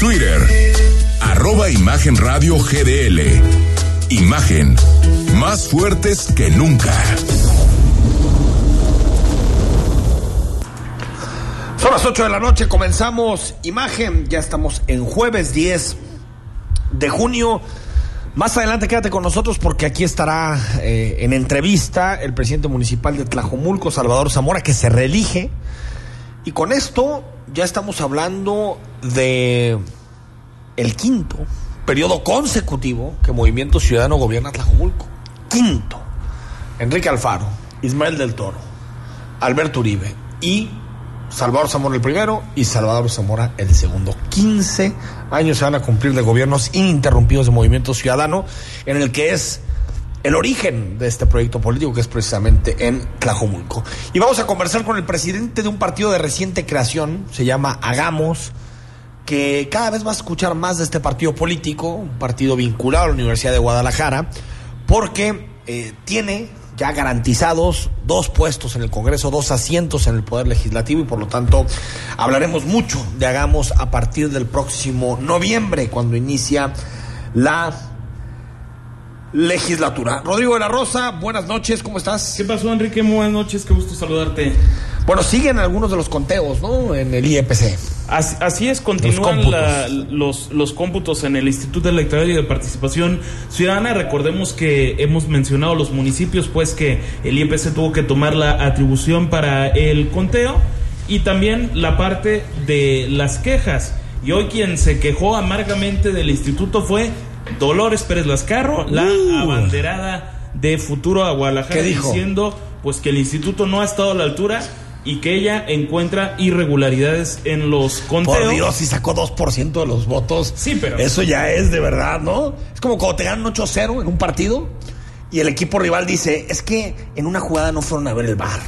Twitter, arroba Imagen Radio GDL. Imagen, más fuertes que nunca. Son las 8 de la noche, comenzamos Imagen, ya estamos en jueves 10 de junio. Más adelante quédate con nosotros porque aquí estará eh, en entrevista el presidente municipal de Tlajomulco, Salvador Zamora, que se reelige. Y con esto ya estamos hablando de el quinto periodo consecutivo que Movimiento Ciudadano gobierna Tlajomulco. Quinto. Enrique Alfaro, Ismael del Toro, Alberto Uribe y Salvador Zamora el primero y Salvador Zamora el segundo. 15 años se van a cumplir de gobiernos ininterrumpidos de Movimiento Ciudadano, en el que es el origen de este proyecto político, que es precisamente en Tlajomulco. Y vamos a conversar con el presidente de un partido de reciente creación, se llama Hagamos, que cada vez va a escuchar más de este partido político, un partido vinculado a la Universidad de Guadalajara, porque eh, tiene ya garantizados dos puestos en el Congreso, dos asientos en el Poder Legislativo y por lo tanto hablaremos mucho de Hagamos a partir del próximo noviembre, cuando inicia la legislatura. Rodrigo de la Rosa, buenas noches, ¿cómo estás? ¿Qué pasó, Enrique? Muy buenas noches, qué gusto saludarte. Bueno, siguen algunos de los conteos, ¿no? En el IEPC. Así, así es, continúan los cómputos. los, los cómputos en el Instituto Electoral y de Participación Ciudadana. Recordemos que hemos mencionado los municipios, pues que el IEPC tuvo que tomar la atribución para el conteo y también la parte de las quejas. Y hoy quien se quejó amargamente del instituto fue Dolores Pérez Lascarro, la Uh. abanderada de Futuro a Guadalajara, diciendo pues que el instituto no ha estado a la altura y que ella encuentra irregularidades en los conteos. Por Dios, si sacó 2% de los votos. Sí, pero- Eso ya es de verdad, ¿no? Es como cuando te ganan 8-0 en un partido y el equipo rival dice: Es que en una jugada no fueron a ver el bar.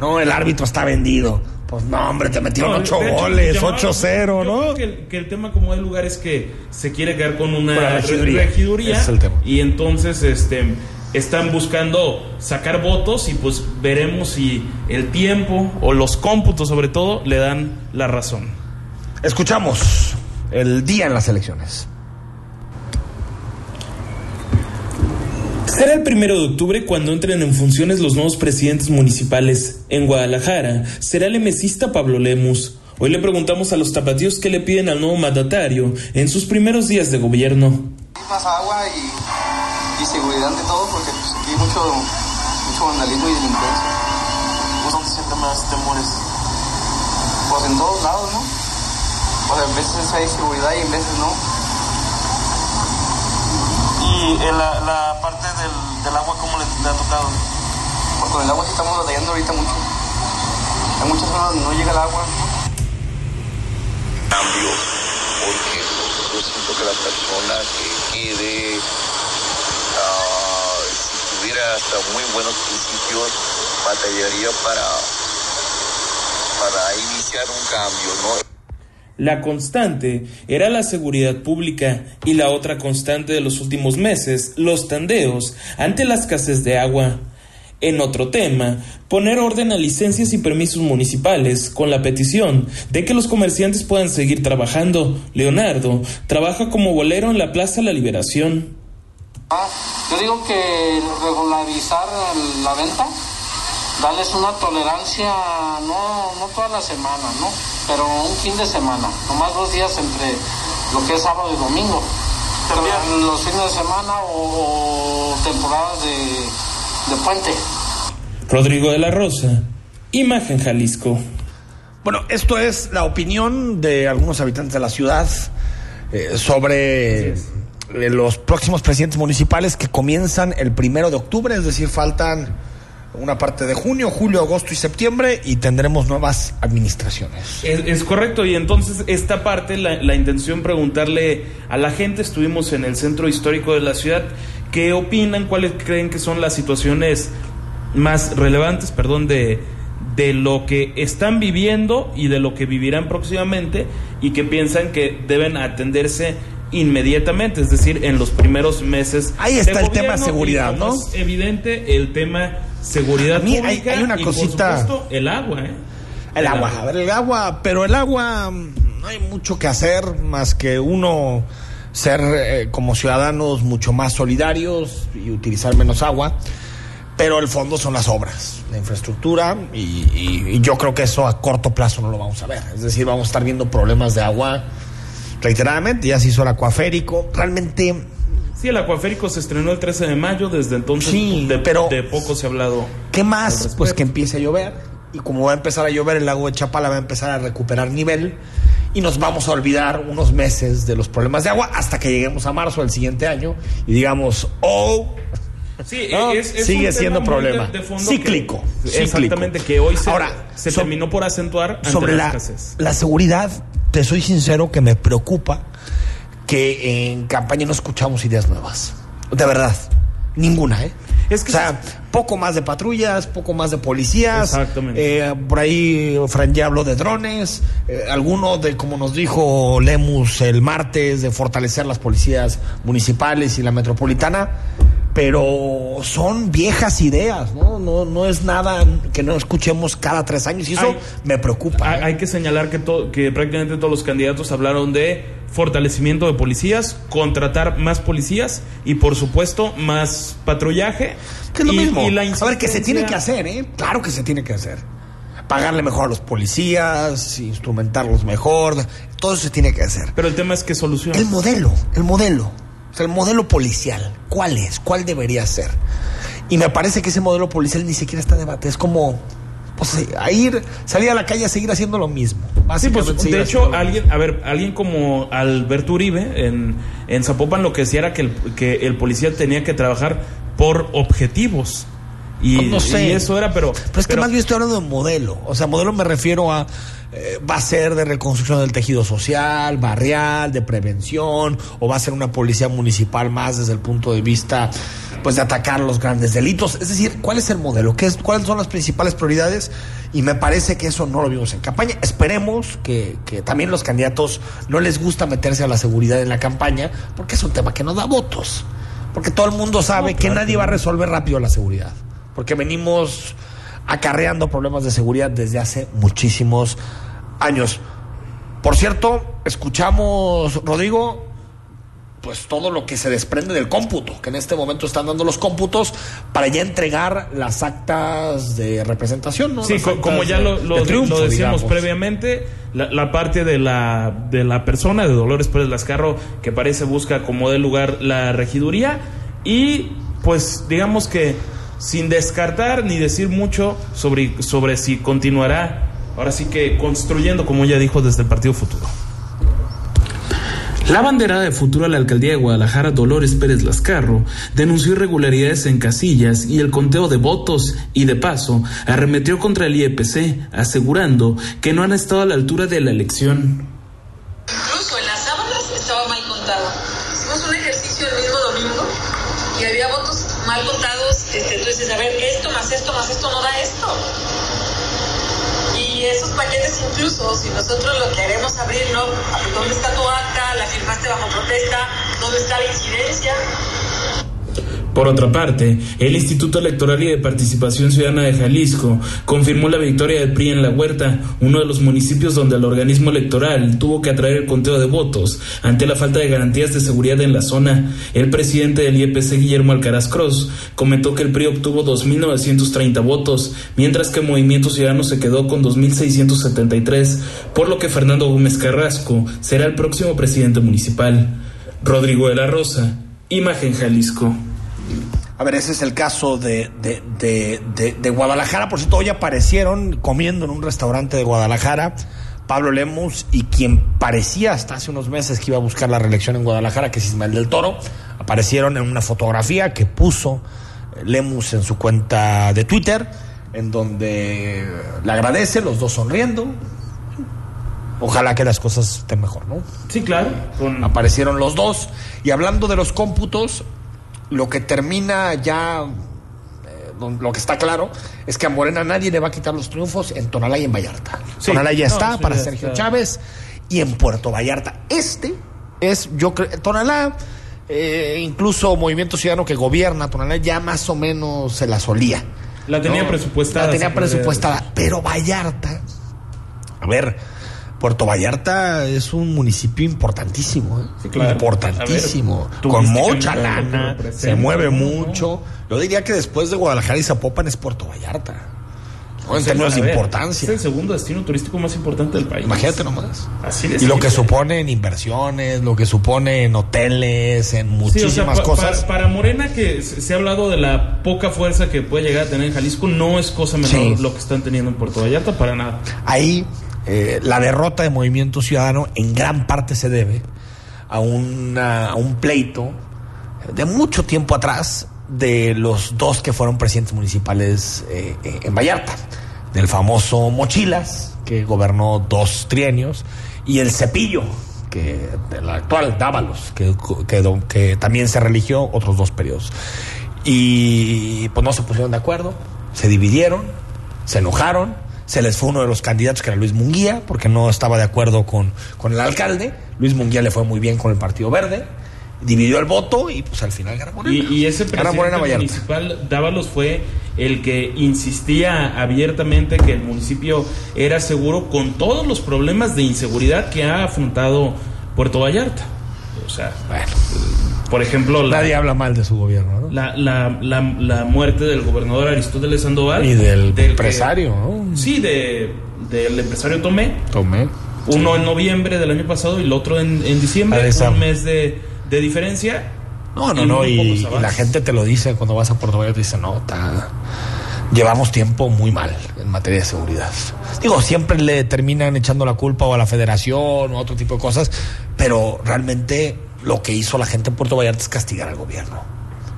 No, el árbitro está vendido. Pues no, hombre, te metieron No, 8 de hecho, goles, llamaba- 8-0, yo ¿no? creo Que el, que el tema como de lugar es que se quiere quedar con una regiduría. regiduría, Ese es el tema. y entonces este están buscando sacar votos y pues veremos si el tiempo o los cómputos sobre todo le dan la razón. Escuchamos el día en las elecciones. Será el primero de octubre cuando entren en funciones los nuevos presidentes municipales. En Guadalajara será el emesista Pablo Lemus. Hoy le preguntamos a los tapatíos qué le piden al nuevo mandatario en sus primeros días de gobierno. más agua y, y seguridad ante todo porque pues, aquí hay mucho, mucho vandalismo y delincuencia. ¿Vos dónde sientes más temores? Pues en todos lados, ¿no? Pues a veces hay seguridad y en veces no. Y en la, la parte del, del agua, ¿cómo le, le ha tocado? Pues con el agua sí estamos batallando ahorita mucho. Hay muchas zonas donde no llega el agua. cambio, porque yo siento que la persona que quede, ah, si tuviera hasta muy buenos principios, batallaría para, para iniciar un cambio, ¿no? La constante era la seguridad pública y la otra constante de los últimos meses, los tandeos ante la escasez de agua. En otro tema, poner orden a licencias y permisos municipales con la petición de que los comerciantes puedan seguir trabajando. Leonardo trabaja como bolero en la Plaza La Liberación. Ah, Yo digo que regularizar la venta, darles una tolerancia, no, no toda la semana, ¿no? Pero un fin de semana, nomás dos días entre lo que es sábado y domingo. Pero los fines de semana o, o temporadas de, de puente. Rodrigo de la Rosa, Imagen Jalisco. Bueno, esto es la opinión de algunos habitantes de la ciudad eh, sobre eh, los próximos presidentes municipales que comienzan el primero de octubre, es decir, faltan una parte de junio, julio, agosto y septiembre y tendremos nuevas administraciones. Es, es correcto, y entonces esta parte, la, la intención preguntarle a la gente, estuvimos en el centro histórico de la ciudad, ¿qué opinan? ¿Cuáles creen que son las situaciones más relevantes, perdón, de, de lo que están viviendo y de lo que vivirán próximamente y que piensan que deben atenderse inmediatamente, es decir, en los primeros meses. Ahí está de el tema gobierno, seguridad, ¿no? Es evidente el tema seguridad A mí hay- pública hay una y, cosita- por supuesto, el agua, ¿eh? El agua, a ver, el agua, pero el agua mm, no hay mucho que hacer más que uno ser eh, como ciudadanos mucho más solidarios y utilizar menos agua. Pero el fondo son las obras, la infraestructura, y, y- y yo creo que eso a corto plazo no lo vamos a ver. Es decir, vamos a estar viendo problemas de agua reiteradamente. Ya se hizo el acuaférico. Realmente Sí, el acuaférico se estrenó el 13 de mayo, desde entonces Sí, de, pero- de poco se ha hablado. ¿Qué más? Pues que empiece a llover. Y como va a empezar a llover, el lago de Chapala va a empezar a recuperar nivel. Y nos vamos a olvidar unos meses de los problemas de agua hasta que lleguemos a marzo del siguiente año y digamos, oh, Sí, no, es- es sigue siendo problema. de- de fondo Cíclico, que- cíclico. exactamente, que hoy se, Ahora, se so- terminó por acentuar ante sobre la la seguridad, te soy sincero que me preocupa que en campaña no escuchamos ideas nuevas. De verdad, ninguna, ¿eh? Es que o sea, poco más de patrullas, poco más de policías. Exactamente. Eh, por ahí Fran ya habló de drones. eh, alguno de, como nos dijo Lemus el martes, de fortalecer las policías municipales y la metropolitana. Pero son viejas ideas, ¿no? No, no es nada que no escuchemos cada tres años y eso Hay- me preocupa. Hay, ¿eh? hay que señalar que, to- que prácticamente todos los candidatos hablaron de fortalecimiento de policías, contratar más policías y por supuesto más patrullaje. Que es lo y, mismo. y la a ver, que se tiene que hacer, ¿eh? Claro que se tiene que hacer. Pagarle mejor a los policías, instrumentarlos mejor, todo eso se tiene que hacer. Pero el tema es que soluciona. El modelo, el modelo, o sea, el modelo policial, ¿cuál es? ¿Cuál debería ser? Y me parece que ese modelo policial ni siquiera está en debate, es como pues, a ir, salir a la calle a seguir haciendo lo mismo. Sí, pues de hecho, alguien, a ver, alguien como Alberto Uribe en, en Zapopan lo que decía era que el, que el policía tenía que trabajar por objetivos. Y, no sé. y eso era, pero. Pero es que más bien estoy hablando de modelo. O sea, modelo me refiero a. eh, va a ser de reconstrucción del tejido social, barrial, de prevención, o va a ser una policía municipal más desde el punto de vista, pues, de atacar los grandes delitos. Es decir, ¿cuál es el modelo? ¿Qué es, ¿Cuáles son las principales prioridades? Y me parece que eso no lo vimos en campaña. Esperemos que, que también los candidatos no les gusta meterse a la seguridad en la campaña, porque es un tema que no da votos. Porque todo el mundo sabe No, que nadie va a resolver rápido la seguridad. Porque venimos acarreando problemas de seguridad desde hace muchísimos años. Por cierto, escuchamos, Rodrigo, pues todo lo que se desprende del cómputo, que en este momento están dando los cómputos para ya entregar las actas de representación, ¿no? Sí, co- como ya de- lo, lo- de triunfo, lo decíamos digamos. previamente, la, la parte de la, de la persona, de Dolores Pérez Lascarro, que parece busca como de lugar la regiduría, y pues digamos que sin descartar ni decir mucho sobre, sobre si continuará, ahora sí que construyendo, como ya dijo, desde el Partido Futuro. La banderada de futuro a la alcaldía de Guadalajara, Dolores Pérez Lascarro, denunció irregularidades en casillas y el conteo de votos y, de paso, arremetió contra el IEPC, asegurando que no han estado a la altura de la elección. Incluso, si nosotros lo queremos abrir, ¿no? ¿Dónde está tu acta? ¿La firmaste bajo protesta? ¿Dónde está la incidencia? Por otra parte, el Instituto Electoral y de Participación Ciudadana de Jalisco confirmó la victoria del PRI en La Huerta, uno de los municipios donde el organismo electoral tuvo que atraer el conteo de votos ante la falta de garantías de seguridad en la zona. El presidente del IEPC, Guillermo Alcaraz Cross, comentó que el PRI obtuvo 2.930 votos, mientras que Movimiento Ciudadano se quedó con 2.673, por lo que Fernando Gómez Carrasco será el próximo presidente municipal. Rodrigo de la Rosa, Imagen Jalisco. A ver, ese es el caso de, de, de, Guadalajara. Por cierto, hoy aparecieron comiendo en un restaurante de Guadalajara Pablo Lemus y quien parecía hasta hace unos meses que iba a buscar la reelección en Guadalajara, que es Ismael del Toro, aparecieron en una fotografía que puso eh, Lemus en su cuenta de Twitter, en donde le agradece, los dos sonriendo. Ojalá que las cosas estén mejor, ¿no? Sí, claro. Con, aparecieron los dos. Y hablando de los cómputos, lo que termina ya, eh, lo que está claro, es que a Morena nadie le va a quitar los triunfos en Tonalá y en Vallarta. Sí. Tonalá ya No, está sí, para ya Sergio está. Chávez y en Puerto Vallarta. Este es, yo creo, Tonalá, eh, incluso Movimiento Ciudadano que gobierna Tonalá ya más o menos se la solía. La tenía ¿no? presupuestada, La tenía presupuestada. Pero Vallarta, a ver, Puerto Vallarta es un municipio importantísimo, ¿eh? Sí, claro. importantísimo, ver, con mucha lana, se mueve mucho. Yo diría que después de Guadalajara y Zapopan es Puerto Vallarta, ¿no? en términos de importancia. Es el segundo destino turístico más importante del país. Imagínate nomás. Así de Y lo que supone en inversiones, lo que supone en hoteles, en Sí, o sea, muchísimas pa- cosas. pa- Para, Morena, que se se ha hablado de la poca fuerza que puede llegar a tener en Jalisco, no es cosa menor Sí. lo que están teniendo en Puerto Vallarta, para nada. Ahí eh, la derrota de Movimiento Ciudadano en gran parte se debe a, un pleito de mucho tiempo atrás de los dos que fueron presidentes municipales eh, eh, en Vallarta, del famoso Mochilas, que gobernó dos trienios, y el Cepillo, que el actual Dávalos, que, que, que también se religió otros dos periodos. Y pues no se pusieron de acuerdo, se dividieron, se enojaron, se les fue uno de los candidatos que era Luis Munguía, porque no estaba de acuerdo con, con el alcalde. Luis Munguía le fue muy bien con el Partido Verde, dividió el voto y pues al final ganó Morena. Y, y ese presidente municipal, Dávalos, fue el que insistía abiertamente que el municipio era seguro con todos los problemas de inseguridad que ha afrontado Puerto Vallarta. O sea, Bueno, por ejemplo, la, nadie habla mal de su gobierno, ¿no? la, la, la, la muerte del gobernador Aristóteles Sandoval. Y del empresario, ¿no? sí, de, del empresario Tomé. Tomé. Uno en noviembre del año pasado y el otro en, en diciembre. Un mes de, de diferencia. No, no, no, y, la gente te lo dice cuando vas a Puerto Vallarta, te dice, no, está- llevamos tiempo muy mal en materia de seguridad. Digo, siempre le terminan echando la culpa o a la federación o a otro tipo de cosas, pero realmente lo que hizo la gente en Puerto Vallarta es castigar al gobierno.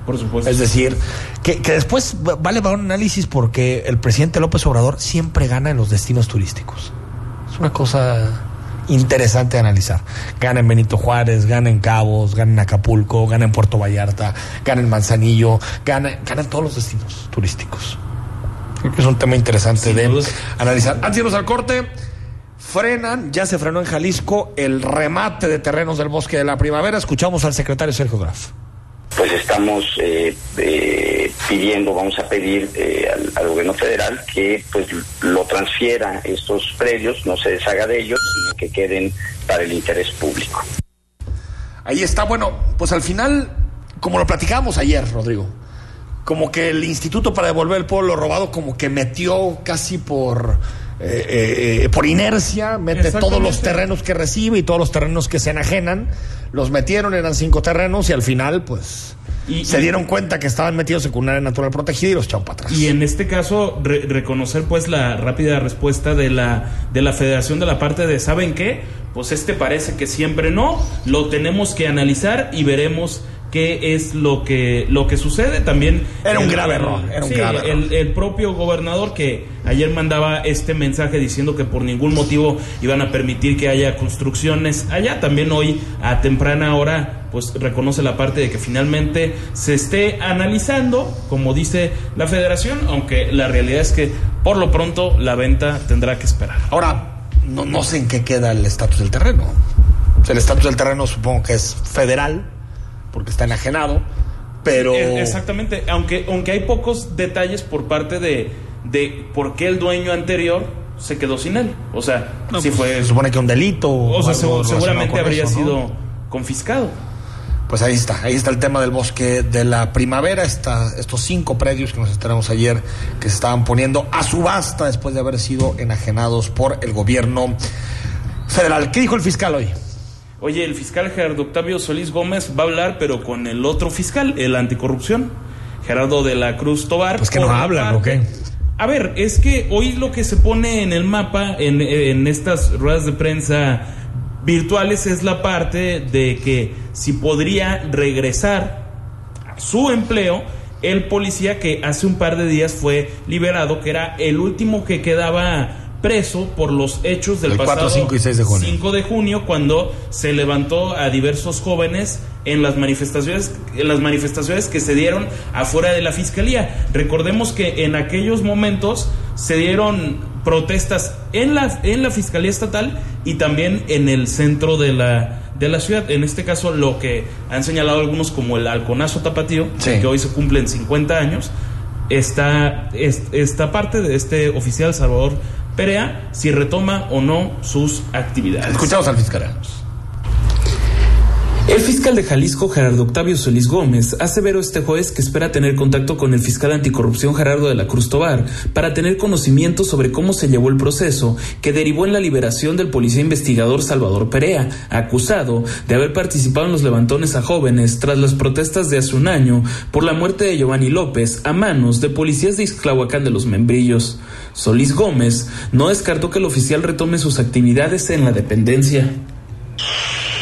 Por supuesto. Es decir, que, que después va- vale para un análisis porque el presidente López Obrador siempre gana en los destinos turísticos. Es una cosa interesante de analizar. Gana en Benito Juárez, gana en Cabos, gana en Acapulco, gana en Puerto Vallarta, gana en Manzanillo, gana, gana en todos los destinos turísticos. Creo que es un tema interesante Sin de analizar. Antes de irnos al corte, frenan, ya se frenó en Jalisco el remate de terrenos del bosque de la primavera. Escuchamos al secretario Sergio Graf. pues estamos eh, eh, pidiendo, vamos a pedir eh, al, al gobierno federal que pues lo transfiera estos predios, no se deshaga de ellos, sino que queden para el interés público. Ahí está, bueno, pues al final, como lo platicábamos ayer, Rodrigo, como que el Instituto para devolver el pueblo robado como que metió casi por eh, eh, eh, por inercia, mete todos los terrenos que recibe y todos los terrenos que se enajenan, los metieron, eran cinco terrenos y al final, pues, Y- se dieron cuenta que estaban metidos en un área natural protegida y los echaron para atrás. Y en este caso, re- reconocer pues la rápida respuesta de la, de la federación de la parte de, ¿saben qué? Pues este parece que siempre no, lo tenemos que analizar y veremos qué es lo que, lo que sucede también. Era un El- grave error, era un sí, grave error. el, el propio gobernador que ayer mandaba este mensaje diciendo que por ningún motivo iban a permitir que haya construcciones allá, también hoy a temprana hora pues reconoce la parte de que finalmente se esté analizando, como dice la federación, aunque la realidad es que por lo pronto la venta tendrá que esperar. Ahora, no, no sé en qué queda el estatus del terreno. O sea, el estatus del terreno supongo que es federal, porque está enajenado, pero... Eh, Exactamente, aunque, aunque hay pocos detalles por parte de, de por qué el dueño anterior se quedó sin él. O sea, No, si pues, fue... Se supone que un delito. O sea, algo segu- relacionado seguramente habría eso, ¿no? sido confiscado. Pues ahí está, ahí está el tema del bosque de la primavera, está, estos cinco predios que nos enteramos ayer que se estaban poniendo a subasta después de haber sido enajenados por el gobierno federal. ¿Qué dijo el fiscal hoy? Oye, el fiscal Gerardo Octavio Solís Gómez va a hablar, pero con el otro fiscal, el anticorrupción, Gerardo de la Cruz Tobar. Pues que no hablan, ¿o qué? A ver, es que hoy lo que se pone en el mapa, en, en estas ruedas de prensa virtuales, es la parte de que si podría regresar a su empleo el policía que hace un par de días fue liberado, que era el último que quedaba preso por los hechos del El 4, pasado 5 y 6 de junio. 5 de junio cuando se levantó a diversos jóvenes en las manifestaciones en las manifestaciones que se dieron afuera de la fiscalía. Recordemos que en aquellos momentos se dieron protestas en la en la fiscalía estatal y también en el centro de la de la ciudad. En este caso lo que han señalado algunos como el halconazo tapatío, Sí. que hoy se cumplen 50 años, está es- esta parte de este oficial Salvador Perea si retoma o no sus actividades. Escuchamos al fiscal. El fiscal de Jalisco, Gerardo Octavio Solís Gómez, aseveró este jueves que espera tener contacto con el fiscal anticorrupción Gerardo de la Cruz Tobar para tener conocimiento sobre cómo se llevó el proceso que derivó en la liberación del policía investigador Salvador Perea, acusado de haber participado en los levantones a jóvenes tras las protestas de hace un año por la muerte de Giovanni López a manos de policías de Ixclahuacán de los Membrillos. Solís Gómez no descartó que el oficial retome sus actividades en la dependencia.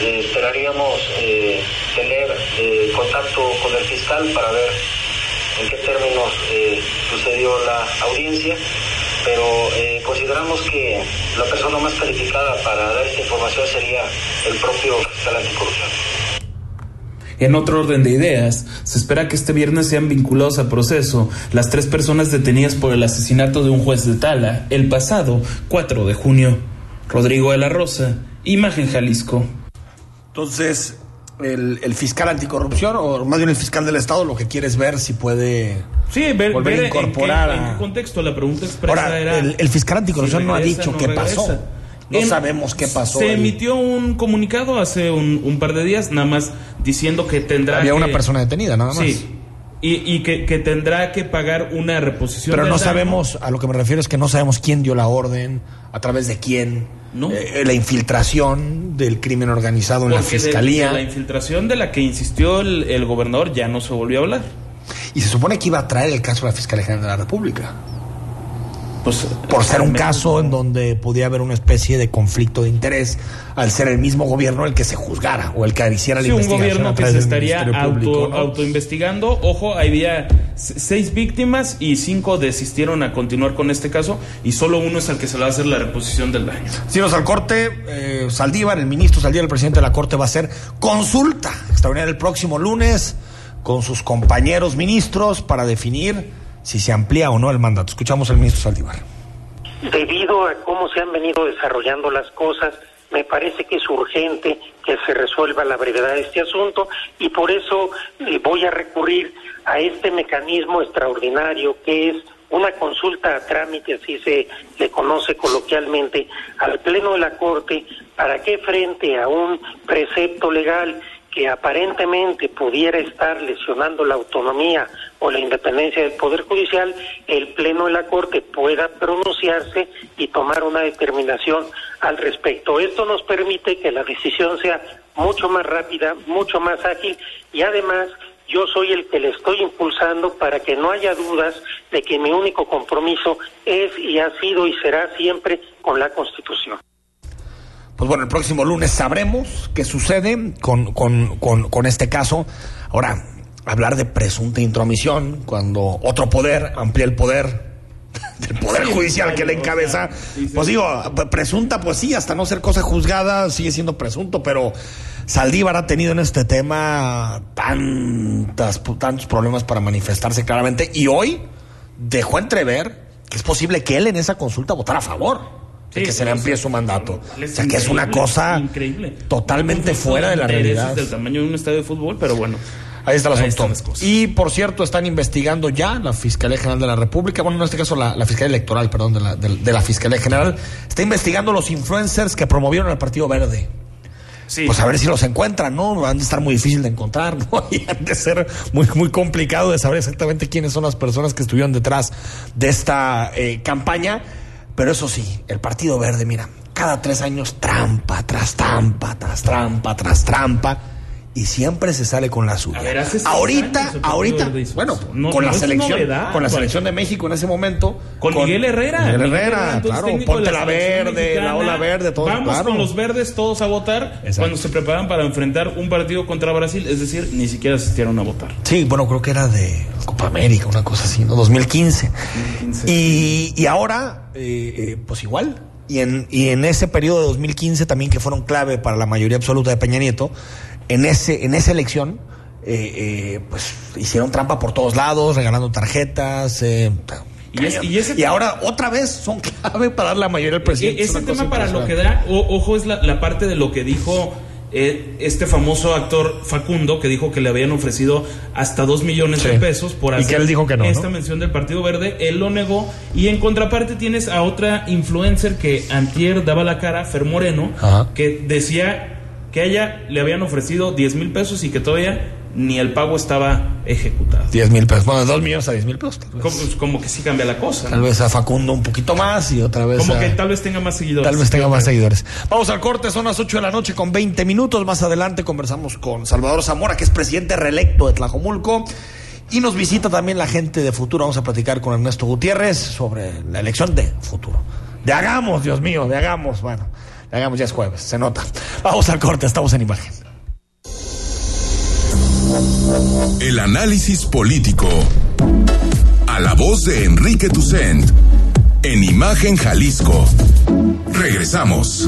Eh, esperaríamos eh, tener eh, contacto fiscal para ver en qué términos sucedió la audiencia, pero consideramos que la persona más calificada para dar esta información sería el propio fiscal anticorrupción. En otro orden de ideas, se espera que este viernes sean vinculados a proceso las tres personas detenidas por el asesinato de un juez de Tala el pasado 4 de junio. Rodrigo de la Rosa, Imagen Jalisco. Entonces, el, fiscal anticorrupción, o más bien el fiscal del Estado, lo que quiere es ver si puede sí, ver, volver a incorporar. En qué, contexto? La pregunta expresa Ahora, era. El, fiscal anticorrupción no ha dicho qué pasó. No sabemos qué pasó. Se emitió un comunicado hace un, par de días, nada más diciendo que tendrá. Había una persona detenida, nada más. Sí. Y, que, tendrá que pagar una reposición. Pero no sabemos, a lo que me refiero es que no sabemos quién dio la orden, a través de quién. ¿No? Eh, la infiltración del crimen organizado en la fiscalía. la infiltración de la que insistió el, el, gobernador ya no se volvió a hablar. Y se supone que iba a traer el caso a la Fiscalía General de la República. Pues, por ser un caso en donde podía haber una especie de conflicto de interés al ser el mismo gobierno el que se juzgara o el que hiciera la sí, investigación. un gobierno que se estaría auto, autoinvestigando. Ojo, había seis víctimas y cinco desistieron a continuar con este caso y solo uno es el que se le va a hacer la reposición del daño. Si nos al corte, eh, Saldívar, el ministro Saldívar, el presidente de la Corte, va a hacer consulta extraordinaria el próximo lunes con sus compañeros ministros para definir si se amplía o no el mandato. Escuchamos al ministro Saldívar. Debido a cómo se han venido desarrollando las cosas, me parece que es urgente que se resuelva la brevedad de este asunto y por eso eh, voy a recurrir a este mecanismo extraordinario que es una consulta a trámite, así se le conoce coloquialmente, al Pleno de la Corte para que frente a un precepto legal que aparentemente pudiera estar lesionando la autonomía o la independencia del Poder Judicial, el Pleno de la Corte pueda pronunciarse y tomar una determinación al respecto. Esto nos permite que la decisión sea mucho más rápida, mucho más ágil y además yo soy el que le estoy impulsando para que no haya dudas de que mi único compromiso es y ha sido y será siempre con la Constitución. Pues bueno, el próximo lunes sabremos qué sucede con, con, con, con este caso. Ahora, hablar de presunta intromisión cuando otro poder amplía el poder del poder judicial que le encabeza. Pues digo, presunta, pues sí, hasta no ser cosa juzgada, sigue siendo presunto, pero Saldívar ha tenido en este tema tantas, tantos problemas para manifestarse claramente y hoy dejó entrever que es posible que él en esa consulta votara a favor que se le amplíe su mandato. O sea, que es una cosa increíble. totalmente fuera de la realidad. del tamaño de un estadio de fútbol, pero bueno. Ahí está el asunto. Y por cierto, están investigando ya la Fiscalía General de la República, bueno, en este caso la, Fiscalía Electoral, perdón, de la, de, la Fiscalía General, está investigando los influencers que promovieron el Partido Verde. Sí. Pues a ver si los encuentran, ¿no? Van a estar muy difícil de encontrar, ¿no? Y han de ser muy, muy complicado de saber exactamente quiénes son las personas que estuvieron detrás de esta eh, campaña. Pero eso sí, el Partido Verde, mira, cada tres años trampa tras trampa, tras trampa, tras trampa. Y siempre se sale con la suya. ahorita, ahorita, bueno, con la selección, con la selección de México en ese momento, con, Miguel Herrera, Miguel Herrera, claro, ponte la, verde, la ola verde, todo. Vamos con los verdes todos a votar cuando se preparan para enfrentar un partido contra Brasil, es decir, ni siquiera asistieron a votar. Sí, bueno, creo que era de Copa América, una cosa así, ¿no? 2015. Y, y ahora, eh, eh, pues igual. Y en, y en ese periodo de 2015 también que fueron clave para la mayoría absoluta de Peña Nieto, en, ese, en esa elección, eh, pues hicieron trampa por todos lados, regalando tarjetas. y, y, ahora otra vez son clave para dar la mayoría del presidente. Ese tema para lo que da, ojo, es la, la parte de lo que dijo eh, este famoso actor Facundo que dijo que le habían ofrecido hasta dos millones de pesos por Y que hacer él dijo que no, esta ¿no? mención del Partido Verde, él lo negó y en contraparte tienes a otra influencer que antier daba la cara, Fer Moreno, Ajá. que decía que a ella le habían ofrecido 10 mil pesos y que todavía ni el pago estaba ejecutado. 10 mil pesos. Bueno, de 2 millones a 10 mil pesos. Tal vez. Como, como que sí cambia la cosa. Tal ¿no? vez a Facundo un poquito más y otra vez Como a- que tal vez tenga más seguidores. Tal vez tenga más seguidores. Vamos al corte, son las 8 de la noche con 20 minutos. Más adelante conversamos con Salvador Zamora, que es presidente reelecto de Tlajomulco. Y nos visita también la gente de Futuro. Vamos a platicar con Ernesto Gutiérrez sobre la elección de Futuro. De Hagamos, Dios mío, de Hagamos. Bueno, Hagamos ya es jueves, se nota. Vamos al corte, estamos en imagen. El análisis político. A la voz de Enrique Tucent. En Imagen Jalisco. Regresamos.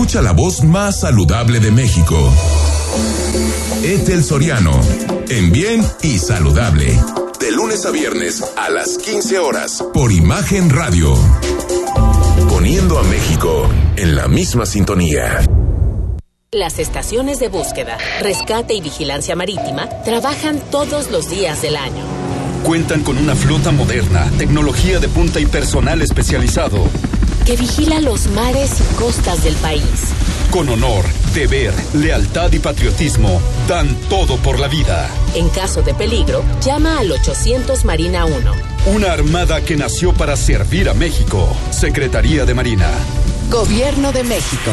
Escucha la voz más saludable de México. Etel Soriano. En bien y saludable. De lunes a viernes a las 15 horas por Imagen Radio. Poniendo a México en la misma sintonía. Las estaciones de búsqueda, rescate y vigilancia marítima trabajan todos los días del año. Cuentan con una flota moderna, tecnología de punta y personal especializado. Que vigila los mares y costas del país. Con honor, deber, lealtad y patriotismo, dan todo por la vida. En caso de peligro, llama al 800 Marina 1. Una armada que nació para servir a México. Secretaría de Marina. Gobierno de México.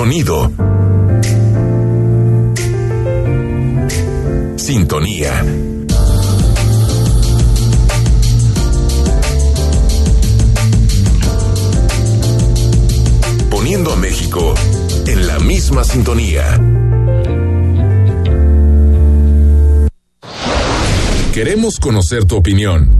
Sonido. Sintonía. Poniendo a México en la misma sintonía. Queremos conocer tu opinión.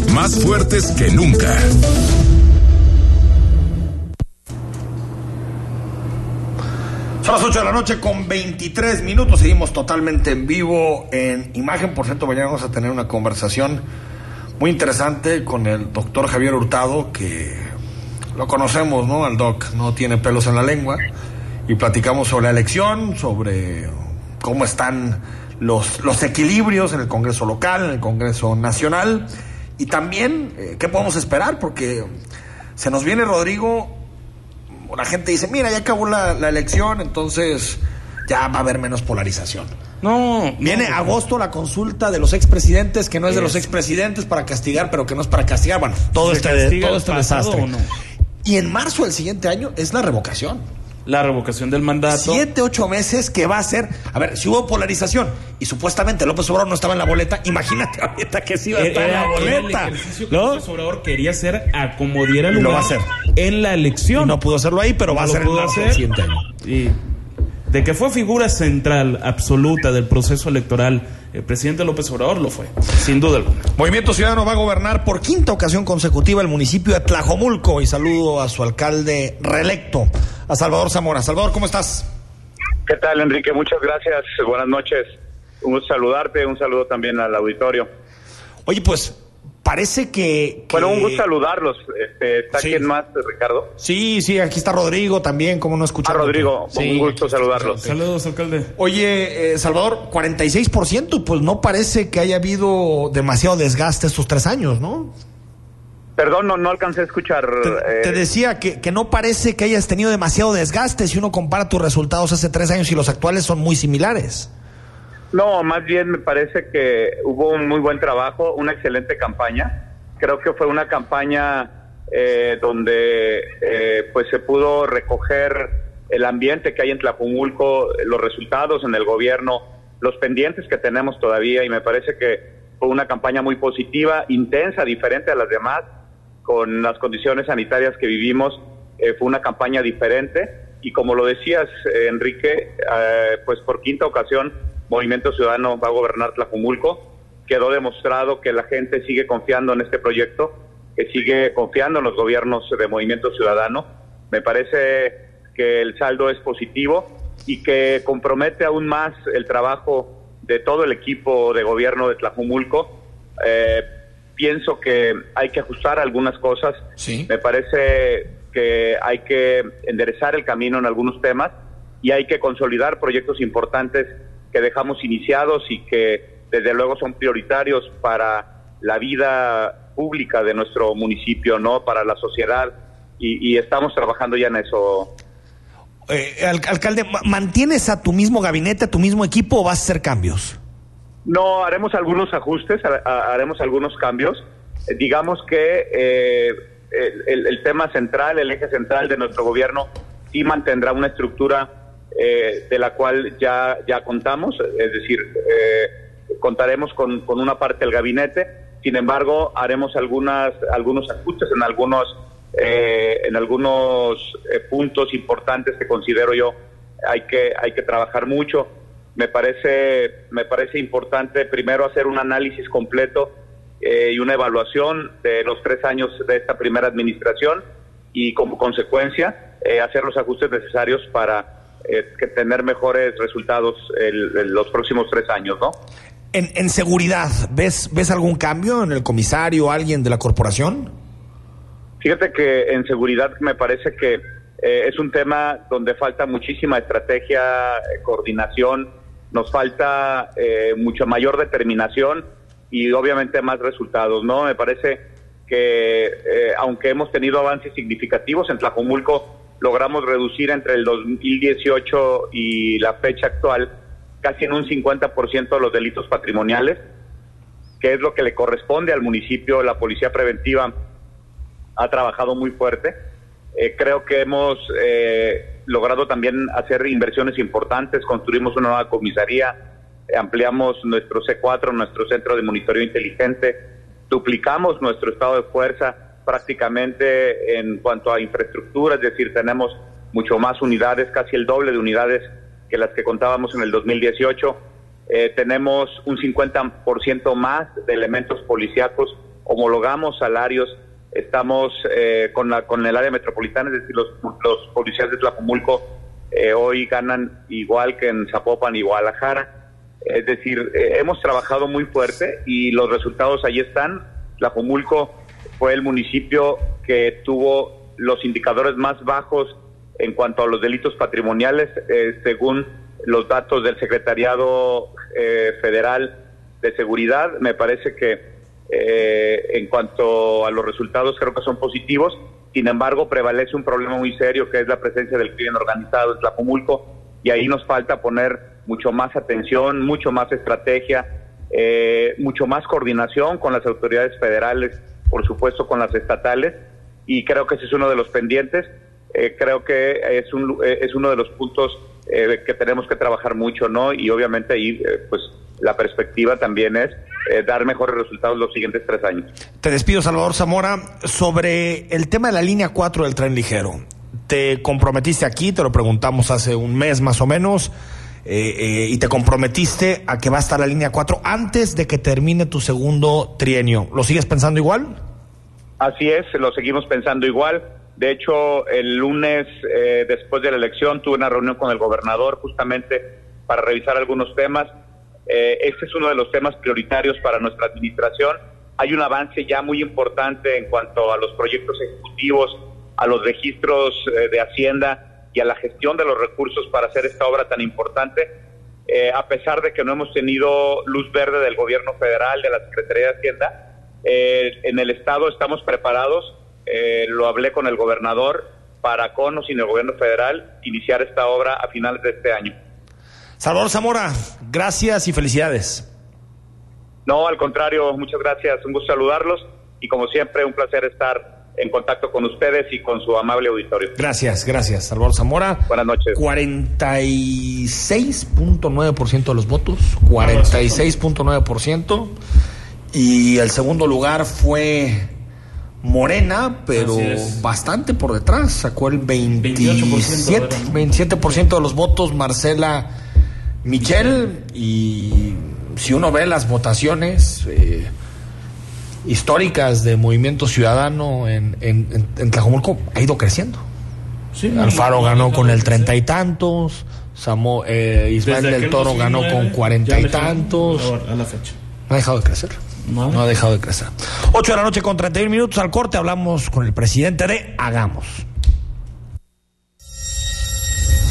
más fuertes que nunca. Son las 8 de la noche con 23 minutos. Seguimos totalmente en vivo en imagen. Por cierto, mañana vamos a tener una conversación muy interesante con el doctor Javier Hurtado, que lo conocemos, ¿no? Al doc no tiene pelos en la lengua. Y platicamos sobre la elección, sobre cómo están los, los equilibrios en el Congreso local, en el Congreso nacional. Y también eh, qué podemos esperar, porque se nos viene Rodrigo la gente dice, mira, ya acabó la, la, elección, entonces ya va a haber menos polarización. No, viene no, agosto la consulta de los expresidentes, que no es, es, de los expresidentes para castigar, pero que no es para castigar. Bueno, todo este, todo este desastre. No? Y en marzo del siguiente año es la revocación. La revocación del mandato. Siete, ocho meses que va a ser. A ver, si hubo polarización y supuestamente López Obrador no estaba en la boleta, imagínate ahorita que sí iba a estar en la boleta. El ejercicio que ¿no? López Obrador quería hacer a como diera lugar lo va a hacer. en la elección. Y no pudo hacerlo ahí, pero no va a ser pudo hacer. del siguiente año. Y de que fue figura central absoluta del proceso electoral, el presidente López Obrador lo fue, sin duda alguna. Movimiento Ciudadano va a gobernar por quinta ocasión consecutiva el municipio de Tlajomulco y saludo a su alcalde reelecto, a Salvador Zamora. Salvador, ¿cómo estás? ¿Qué tal, Enrique? Muchas gracias. Buenas noches. Un gusto saludarte, un saludo también al auditorio. Oye, pues parece que, Bueno, un gusto saludarlos. Este, ¿Está quién más, Ricardo? Sí, sí, aquí está Rodrigo también, como no escuchar. Ah, Rodrigo, un gusto saludarlos. Saludos, alcalde. Oye, eh, Salvador, 46%, pues no parece que haya habido demasiado desgaste estos tres años, ¿no? Perdón, no, no alcancé a escuchar. Te, eh, decía que, que no parece que hayas tenido demasiado desgaste si uno compara tus resultados hace tres años y los actuales son muy similares. No, más bien me parece que hubo un muy buen trabajo, una excelente campaña. Creo que fue una campaña eh, donde eh, pues se pudo recoger el ambiente que hay en Tlapumulco, los resultados en el gobierno, los pendientes que tenemos todavía y me parece que fue una campaña muy positiva, intensa, diferente a las demás, con las condiciones sanitarias que vivimos, eh, fue una campaña diferente y como lo decías, eh, Enrique, eh, pues por quinta ocasión Movimiento Ciudadano va a gobernar Tlajumulco. Quedó demostrado que la gente sigue confiando en este proyecto, que sigue confiando en los gobiernos de Movimiento Ciudadano. Me parece que el saldo es positivo y que compromete aún más el trabajo de todo el equipo de gobierno de Tlajumulco. Eh, pienso que hay que ajustar algunas cosas. Me parece que hay que enderezar el camino en algunos temas y hay que consolidar proyectos importantes que dejamos iniciados y que desde luego son prioritarios para la vida pública de nuestro municipio, no para la sociedad y, y estamos trabajando ya en eso. Eh, al- alcalde, ¿ma- ¿mantienes a tu mismo gabinete, a tu mismo equipo o vas a hacer cambios? No, haremos algunos ajustes, ha- ha- haremos algunos cambios. Eh, digamos que eh, el, tema central, el eje central de nuestro gobierno, sí mantendrá una estructura eh, de la cual ya, ya contamos, es decir, eh, contaremos con, con una parte del gabinete, sin embargo, haremos algunas, algunos ajustes en algunos, eh, en algunos puntos importantes que considero yo hay que, hay que trabajar mucho. Me parece, me parece importante primero hacer un análisis completo eh, y una evaluación de los tres años de esta primera administración y como consecuencia eh, hacer los ajustes necesarios para eh, que tener mejores resultados el- el- los próximos tres años, ¿no? En, en seguridad, ¿ves, ¿ves algún cambio en el comisario o alguien de la corporación? Fíjate que en seguridad me parece que eh, es un tema donde falta muchísima estrategia, eh, coordinación, nos falta eh, mucha mayor determinación y obviamente más resultados, ¿no? Me parece que eh, aunque hemos tenido avances significativos en Tlajumulco, logramos reducir entre el 2018 y la fecha actual casi en un 50% los delitos patrimoniales, que es lo que le corresponde al municipio, la policía preventiva ha trabajado muy fuerte. Eh, creo que hemos eh, logrado también hacer inversiones importantes, construimos una nueva comisaría, ampliamos nuestro C4, nuestro centro de monitoreo inteligente, duplicamos nuestro estado de fuerza prácticamente en cuanto a infraestructura, es decir, tenemos mucho más unidades, casi el doble de unidades que las que contábamos en el 2018. Eh, tenemos un 50% más de elementos policíacos, homologamos salarios, estamos eh, con, la, con el área metropolitana, es decir, los, los policías de Tlapumulco eh, hoy ganan igual que en Zapopan y Guadalajara. Es decir, eh, hemos trabajado muy fuerte y los resultados ahí están. Tlapumulco fue el municipio que tuvo los indicadores más bajos en cuanto a los delitos patrimoniales, eh, según los datos del Secretariado eh, Federal de Seguridad. Me parece que eh, en cuanto a los resultados creo que son positivos. Sin embargo, prevalece un problema muy serio que es la presencia del crimen organizado en Tlapumulco y ahí nos falta poner mucho más atención, mucho más estrategia, eh, mucho más coordinación con las autoridades federales, por supuesto con las estatales y creo que ese es uno de los pendientes. Eh, creo que es, un, eh, es uno de los puntos que tenemos que trabajar mucho, ¿no? Y obviamente ahí, pues, la perspectiva también es eh, dar mejores resultados los siguientes tres años. Te despido, Salvador Zamora, sobre el tema de la línea 4 del tren ligero. te comprometiste aquí, te lo preguntamos hace un mes más o menos, eh, eh, y te comprometiste a que va a estar la línea 4 antes de que termine tu segundo trienio. ¿Lo sigues pensando igual? Así es, lo seguimos pensando igual. De hecho, el lunes, después de la elección, tuve una reunión con el gobernador justamente para revisar algunos temas. Este es uno de los temas prioritarios para nuestra administración. Hay un avance ya muy importante en cuanto a los proyectos ejecutivos, a los registros de Hacienda y a la gestión de los recursos para hacer esta obra tan importante, eh, a pesar de que no hemos tenido luz verde del gobierno federal, de la Secretaría de Hacienda, eh, en el Estado estamos preparados, eh, lo hablé con el gobernador, para con o sin el gobierno federal, iniciar esta obra a finales de este año. Salvador Zamora, gracias y felicidades. No, al contrario, muchas gracias, un gusto saludarlos y como siempre un placer estar en contacto con ustedes y con su amable auditorio. Gracias, gracias, Salvador Zamora. Buenas noches. 46.9% de los votos, 46.9%. Y el segundo lugar fue Morena, pero bastante por detrás. Sacó el 27, 27% de los votos Marcela Michel. Y si uno ve las votaciones... Eh, históricas de movimiento ciudadano en, en, en, Tlajomulco ha ido creciendo. Alfaro ganó con el treinta y tantos, Samo, eh, Ismael del Toro ganó con cuarenta y tantos. A la fecha. No ha dejado de crecer. No. no ha dejado de crecer. Ocho de la noche con 31 minutos al corte hablamos con el presidente de Hagamos.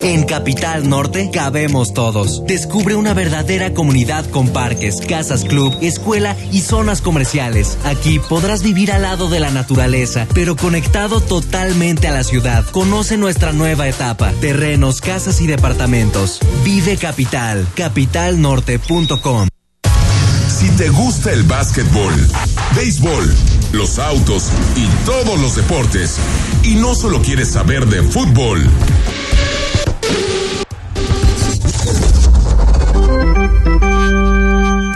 En Capital Norte cabemos todos. Descubre una verdadera comunidad con parques, casas club, escuela y zonas comerciales. Aquí podrás vivir al lado de la naturaleza, pero conectado totalmente a la ciudad. Conoce nuestra nueva etapa, terrenos, casas y departamentos. Vive Capital, capitalnorte.com. Si te gusta el básquetbol, béisbol, los autos y todos los deportes, y no solo quieres saber de fútbol,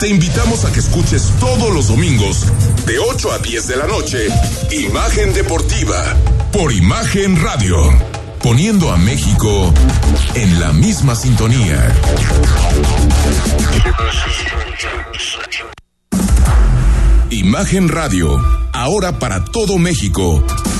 te invitamos a que escuches todos los domingos, de 8 a 10 de la noche, Imagen Deportiva, por Imagen Radio, poniendo a México en la misma sintonía. Imagen Radio, ahora para todo México.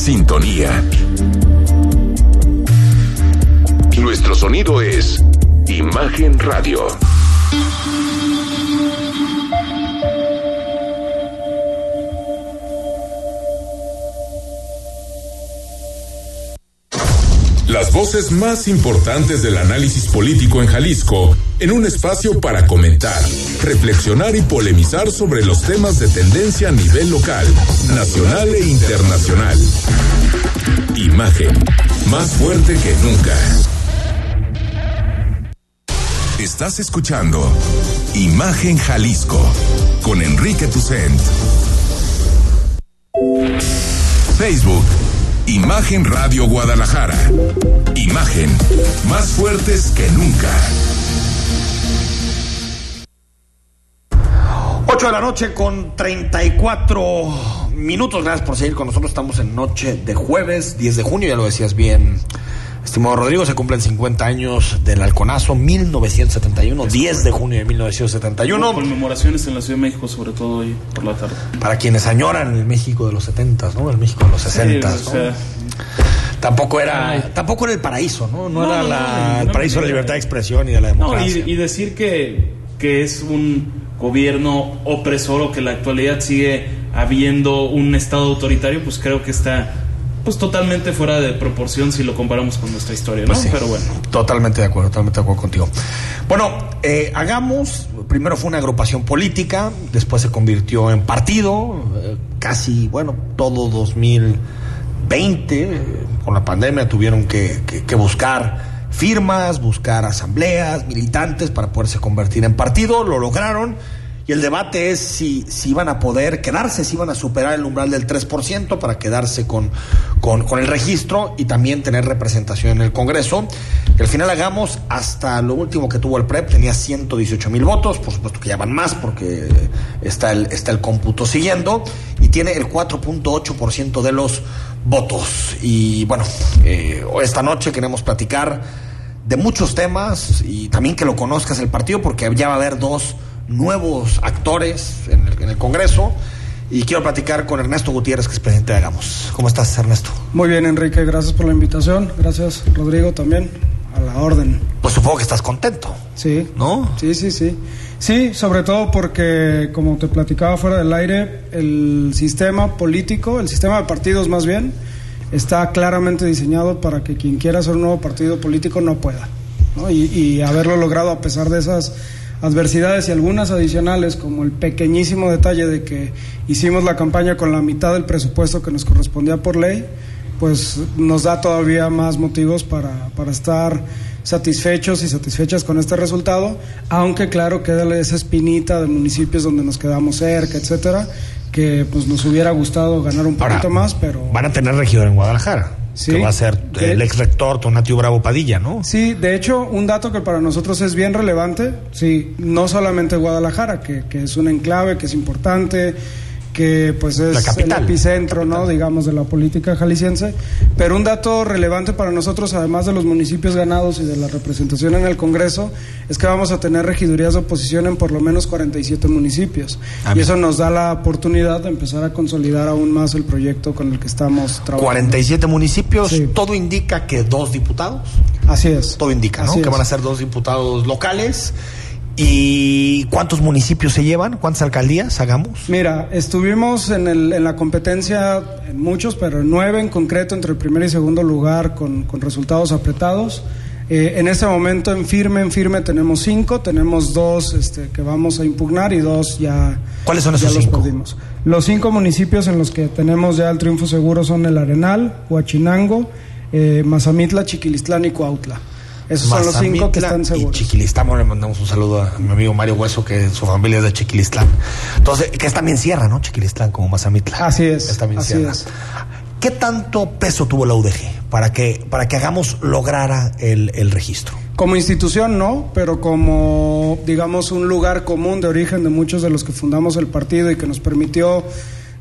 Sintonía. Nuestro sonido es Imagen Radio. Las voces más importantes del análisis político en Jalisco, en un espacio para comentar, reflexionar y polemizar sobre los temas de tendencia a nivel local, nacional e internacional. Imagen, más fuerte que nunca. Estás escuchando Imagen Jalisco con Enrique Tucent. Facebook Imagen Radio Guadalajara. Imagen más fuertes que nunca. 8 de la noche con 34 minutos. Gracias por seguir con nosotros. Estamos en noche de jueves, 10 de junio, ya lo decías bien. Estimado Rodrigo, se cumplen 50 años del Halconazo, 1971, 10 de junio de 1971. Hubo conmemoraciones en la Ciudad de México, sobre todo hoy por la tarde. Para quienes añoran el México de los 70, ¿no? El México de los 60. Sí, o sea, Tampoco era, tampoco era el paraíso, ¿no? No, No, era no, la- no, el no, paraíso de no, la libertad de expresión y de la No, democracia. y, y decir que, que es un gobierno opresor o que en la actualidad sigue habiendo un Estado autoritario, pues creo que está pues totalmente fuera de proporción si lo comparamos con nuestra historia, ¿no? Pues sí. Pero bueno. Totalmente de acuerdo, totalmente de acuerdo contigo. Bueno, eh, hagamos, primero fue una agrupación política, después se convirtió en partido, eh, casi, bueno, todo 2020, eh, con la pandemia tuvieron que, que- que buscar firmas, buscar asambleas, militantes para poderse convertir en partido, lo lograron. Y el debate es si, si iban a poder quedarse, si iban a superar el umbral del 3% para quedarse con, con, el registro y también tener representación en el Congreso. Al final hagamos hasta lo último que tuvo el PREP, tenía 118 mil votos, por supuesto que ya van más porque está el, está el cómputo siguiendo, y tiene el 4.8% de los votos. Y bueno, eh, esta noche queremos platicar de muchos temas y también que lo conozcas el partido porque ya va a haber dos nuevos actores en el, en el Congreso y quiero platicar con Ernesto Gutiérrez que es presidente de Hagamos. ¿Cómo estás Ernesto? Muy bien, Enrique, gracias por la invitación. Gracias, Rodrigo, también. A la orden. Pues supongo que estás contento. Sí. ¿No? Sí, sí, sí. Sí, sobre todo porque, como te platicaba fuera del aire, el sistema político, el sistema de partidos más bien, está claramente diseñado para que quien quiera hacer un nuevo partido político no pueda. ¿no? Y, y haberlo logrado a pesar de esas adversidades y algunas adicionales, como el pequeñísimo detalle de que hicimos la campaña con la mitad del presupuesto que nos correspondía por ley, pues nos da todavía más motivos para, para estar satisfechos y satisfechas con este resultado, aunque claro queda esa espinita de municipios donde nos quedamos cerca, etcétera, que pues nos hubiera gustado ganar un poquito más, pero Van a tener regidor en Guadalajara. Sí. Que va a ser el ex rector Tonatio Bravo Padilla, ¿no? Sí, de hecho, un dato que para nosotros es bien relevante, sí, no solamente Guadalajara, que, que es un enclave, que es importante, que pues es el epicentro, ¿no? digamos, de la política jalisciense, pero un dato relevante para nosotros, además de los municipios ganados y de la representación en el Congreso, es que vamos a tener regidurías de oposición en por lo menos 47 municipios. Ah, y eso nos da la oportunidad de empezar a consolidar aún más el proyecto con el que estamos trabajando. 47 municipios, todo indica que dos diputados. Así es. Todo indica, ¿no? Así que es. van a ser dos diputados locales. ¿Y cuántos municipios se llevan? ¿Cuántas alcaldías hagamos? Mira, estuvimos en, el, en la competencia en muchos, pero en nueve en concreto entre el primer y segundo lugar con, con resultados apretados. Eh, en este momento en firme, en firme tenemos cinco, tenemos dos este, que vamos a impugnar y dos ya. ¿Cuáles son ya esos los cinco? perdimos. Los cinco municipios en los que tenemos ya el triunfo seguro son el Arenal, Huachinango, eh, Mazamitla, Chiquilistlán y Cuautla. Esos son los cinco que están seguros. Y Chiquilistlán, bueno, le mandamos un saludo a mi amigo Mario Hueso, que su familia es de Chiquilistlán. Entonces, que es también sierra, ¿no? Chiquilistlán, como Mazamitla. Así es. Es también así sierra. es. ¿Qué tanto peso tuvo la UDG para que, para que hagamos lograra el, el registro? Como institución no, pero como digamos un lugar común de origen de muchos de los que fundamos el partido y que nos permitió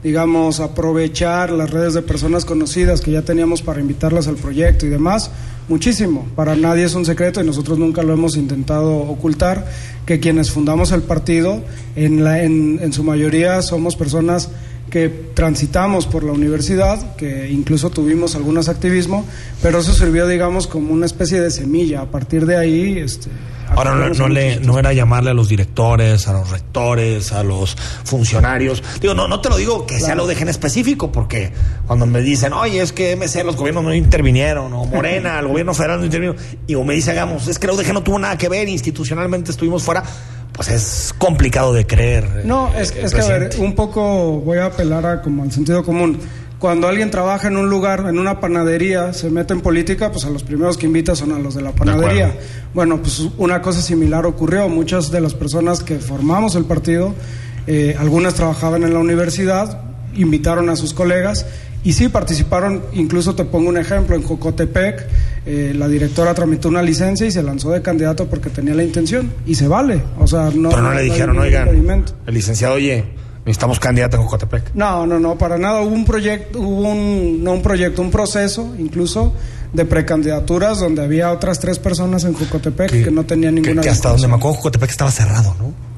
digamos aprovechar las redes de personas conocidas que ya teníamos para invitarlas al proyecto y demás, muchísimo. Para nadie es un secreto y nosotros nunca lo hemos intentado ocultar que quienes fundamos el partido en la en, en su mayoría somos personas que transitamos por la universidad, que incluso tuvimos algunos activismo, pero eso sirvió, digamos, como una especie de semilla. A partir de ahí, este, Ahora, no, le, no era llamarle a los directores, a los rectores, a los funcionarios. Digo, no, no te lo digo que sea lo dejen específico, porque cuando me dicen, oye, es que MC, los gobiernos no intervinieron, o Morena, el gobierno federal no intervino, y o me dice, hagamos, es que la UDG no tuvo nada que ver, institucionalmente estuvimos fuera, pues es complicado de creer. No, eh, es, el es que a ver, un poco voy a apelar a como al sentido común. Cuando alguien trabaja en un lugar, en una panadería, se mete en política, pues a los primeros que invita son a los de la panadería. bueno, pues una cosa similar ocurrió. Muchas de las personas que formamos el partido, eh, algunas trabajaban en la universidad, invitaron a sus colegas y sí participaron, incluso te pongo un ejemplo, en Jocotepec, eh, la directora tramitó una licencia y se lanzó de candidato porque tenía la intención y se vale. O sea, no, Pero no le dijeron, oigan, impedimento. el licenciado, oye, Necesitamos candidato en Jocotepec. No, no, no, para nada. Hubo un proyecto, hubo un, no un proyecto, un proceso incluso de precandidaturas donde había otras tres personas en Jocotepec que, no tenían ninguna. Que, que hasta donde me acuerdo Jocotepec estaba cerrado, ¿no?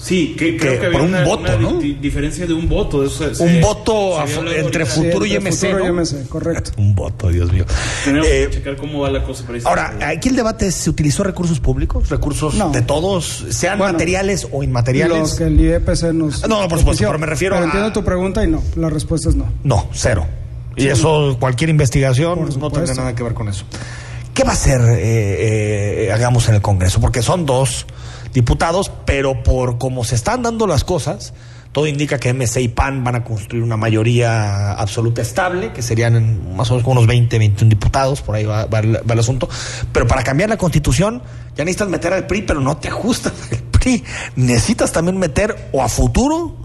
Sí, que, creo que, que había por un una, voto, una ¿no? di- diferencia de un voto. Eso se- un se- voto entre ahorita. Futuro y entre MC, Futuro y. MC, correcto. Un voto, Dios mío. Tenemos Eh, que checar cómo va la cosa. Pero. Ahora, aquí el debate es, ¿se utilizó recursos públicos? ¿Recursos No. de todos, sean Bueno, materiales o inmateriales? Los que el IEPC nos. No, no, por supuesto, pero me refiero Pero a- entiendo tu pregunta y no, la respuesta es no. No, cero. Y Sí. eso, cualquier investigación no tendrá nada que ver con eso. ¿Qué va a hacer, eh, eh, hagamos en el Congreso? Porque son dos diputados, pero por cómo se están dando las cosas, todo indica que MC y PAN van a construir una mayoría absoluta estable, que serían más o menos como unos 20, 21 diputados, por ahí va, va el, el asunto. Pero para cambiar la constitución, ya necesitas meter al PRI, pero no te ajustas al PRI. Necesitas también meter o a futuro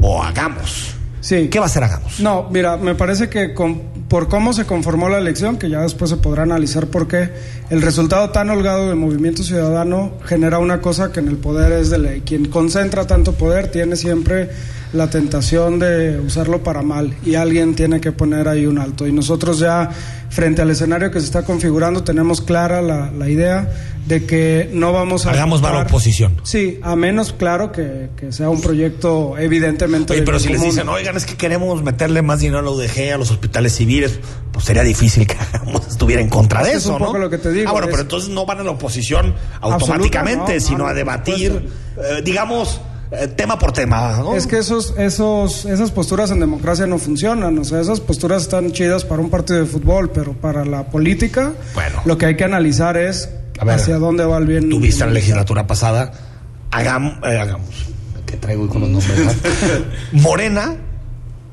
o hagamos. Sí. ¿Qué va a hacer hagamos? No, mira, me parece que con- por cómo se conformó la elección, que ya después se podrá analizar por qué, el resultado tan holgado de Movimiento Ciudadano genera una cosa que en el poder es de ley. Quien concentra tanto poder tiene siempre la tentación de usarlo para mal y alguien tiene que poner ahí un alto. Y nosotros ya, frente al escenario que se está configurando, tenemos clara la, la idea de que no vamos a... Hagamos mala oposición. Sí, a menos, claro, que, que sea un proyecto evidentemente... Oye, pero si les dicen, oigan, es que queremos meterle más dinero a la UDG, a los hospitales civiles, pues sería difícil que estuviera en contra de es eso, ¿no? lo que te digo, Ah, bueno, es- pero entonces no van a la oposición automáticamente, no, sino no, a debatir, eh, digamos, eh, tema por tema, ¿no? Es que esos, esos, esas posturas en democracia no funcionan. O sea, esas posturas están chidas para un partido de fútbol, pero para la política, Bueno. lo que hay que analizar es A ver, hacia dónde va el bien. Tuviste la legislatura pasada, hagamos, hagamos, que traigo con los nombres, ¿no? Morena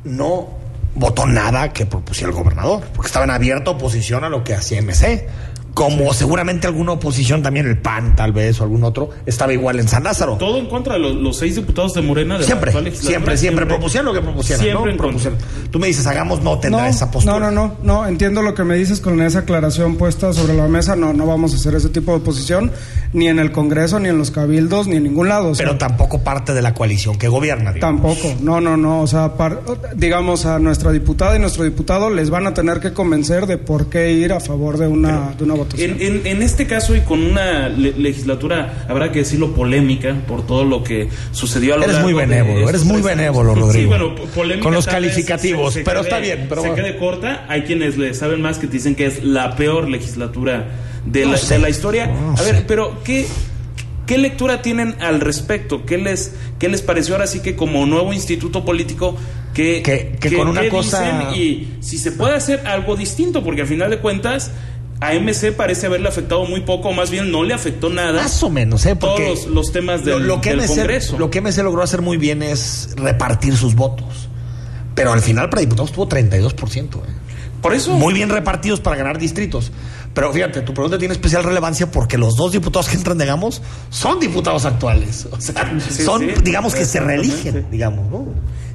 no votó nada que propusiera el gobernador, porque estaba en abierta oposición a lo que hacía MC. Como seguramente alguna oposición, también el PAN tal vez o algún otro, estaba igual en San Lázaro. Todo en contra de los, los seis diputados de Morena. De la Siempre, actual legislatura, siempre, siempre, propusieran lo que propusieran, Siempre ¿no? Propusieran. Tú me dices, hagamos, no tendrá No, esa postura. no, no, no, no, entiendo lo que me dices con esa aclaración puesta sobre la mesa. No, no vamos a hacer ese tipo de oposición, ni en el Congreso, ni en los cabildos, ni en ningún lado. o sea, Pero tampoco parte de la coalición que gobierna, digamos. Tampoco, no, no, no. O sea, par- digamos a nuestra diputada y nuestro diputado les van a tener que convencer de por qué ir a favor de una, de una votación. En, en- en este caso y con una le- legislatura, habrá que decirlo, polémica por todo lo que sucedió a lo Eres muy benévolo, eres muy benévolo, Sí, Rodrigo. bueno, po- polémica Con los tal vez calificativos, pero quede- está bien, pero se bueno. quede corta. Hay quienes le saben más que te dicen que es la peor legislatura de, No la, sé. de la historia. No a ver, sé. pero ¿qué, ¿qué lectura tienen al respecto? ¿Qué les, qué les pareció ahora sí que como nuevo instituto político que, Que- que con una cosa- dicen y si se puede hacer algo distinto? Porque al final de cuentas a MC parece haberle afectado muy poco, o más bien no le afectó nada. Más o menos, ¿eh? Porque todos los, los temas del, lo, lo que del MC, Congreso. Lo que MC logró hacer muy bien es repartir sus votos. Pero al final para diputados tuvo 32%. ¿eh? Por eso. Muy bien repartidos para ganar distritos. Pero fíjate, tu pregunta tiene especial relevancia porque los dos diputados que entran, digamos, son diputados actuales. O sea, Sí, son, sí, digamos, que se reeligen, digamos, ¿no?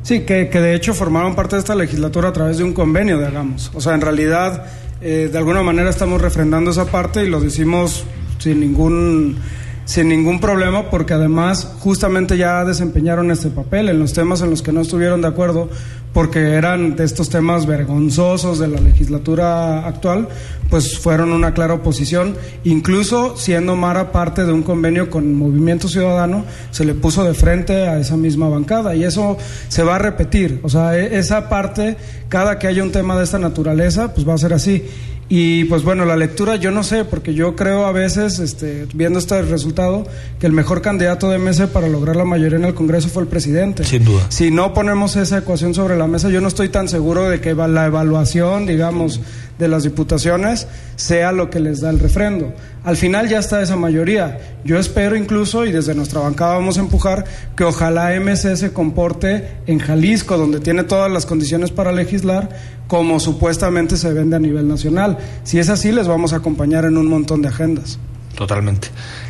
Sí, que, que de hecho formaron parte de esta legislatura a través de un convenio de Hagamos. O sea, en realidad, eh, de alguna manera estamos refrendando esa parte y lo decimos sin ningún sin ningún problema porque además justamente ya desempeñaron este papel en los temas en los que no estuvieron de acuerdo porque eran de estos temas vergonzosos de la legislatura actual, pues fueron una clara oposición, incluso siendo Mara parte de un convenio con Movimiento Ciudadano, se le puso de frente a esa misma bancada. Y eso se va a repetir, o sea, e- esa parte, cada que haya un tema de esta naturaleza, pues va a ser así. Y pues bueno, la lectura yo no sé, porque yo creo a veces, este, viendo este resultado, que el mejor candidato de MS para lograr la mayoría en el Congreso fue el presidente. Sin duda. Si no ponemos esa ecuación sobre la mesa, yo no estoy tan seguro de que la evaluación, digamos, de las diputaciones sea lo que les da el refrendo. Al final ya está esa mayoría. Yo espero incluso, y desde nuestra bancada vamos a empujar, que ojalá MC se comporte en Jalisco, donde tiene todas las condiciones para legislar, como supuestamente se vende a nivel nacional. Si es así, les vamos a acompañar en un montón de agendas. Totalmente.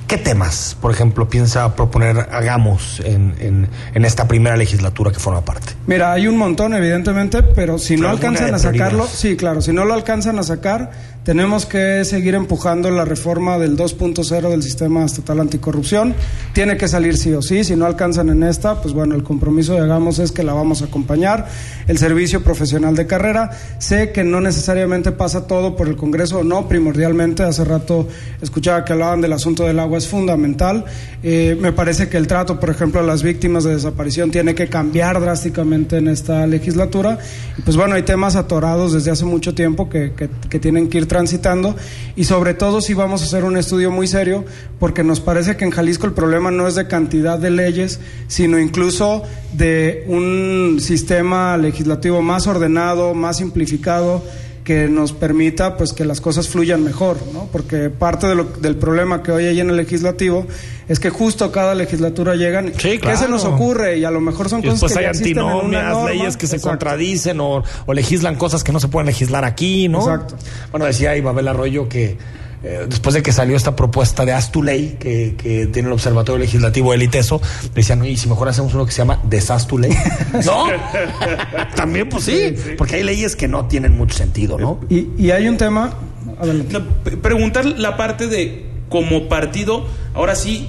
¿Qué temas, por ejemplo, piensa proponer hagamos en, en, en esta primera legislatura que forma parte? Mira, hay un montón, evidentemente, pero si no Pero alcanzan a sacarlo, sí, claro, si no lo alcanzan a sacar, tenemos que seguir empujando la reforma del 2.0 del sistema estatal anticorrupción. Tiene que salir sí o sí, si no alcanzan en esta, pues bueno, el compromiso de Hagamos es que la vamos a acompañar. El servicio profesional de carrera, sé que no necesariamente pasa todo por el Congreso no, primordialmente, hace rato escuchaba que hablaban del asunto del agua, es fundamental. Eh, me parece que el trato, por ejemplo, a las víctimas de desaparición tiene que cambiar drásticamente en esta legislatura. Pues bueno, hay temas atorados desde hace mucho tiempo que, que, tienen que ir transitando y sobre todo si vamos a hacer un estudio muy serio porque nos parece que en Jalisco el problema no es de cantidad de leyes, sino incluso de un sistema legislativo más ordenado, más simplificado que nos permita pues que las cosas fluyan mejor, ¿no? Porque parte de lo, del problema que hoy hay en el legislativo es que justo cada legislatura llegan, ¿qué se nos ocurre? Y a lo mejor son cosas que hay antinomias, leyes que se contradicen o, o, legislan cosas que no se pueden legislar aquí, ¿no? Exacto. Bueno, decía Ibabel Arroyo que eh, después de que salió esta propuesta de Haz tu ley, que, tiene el Observatorio Legislativo del ITESO, decían, y si mejor hacemos uno que se llama Deshaz tu ley. ¿No? También, pues sí, porque hay leyes que no tienen mucho sentido, ¿no? Y, y hay un tema. Preguntar la parte de, como partido, ahora sí,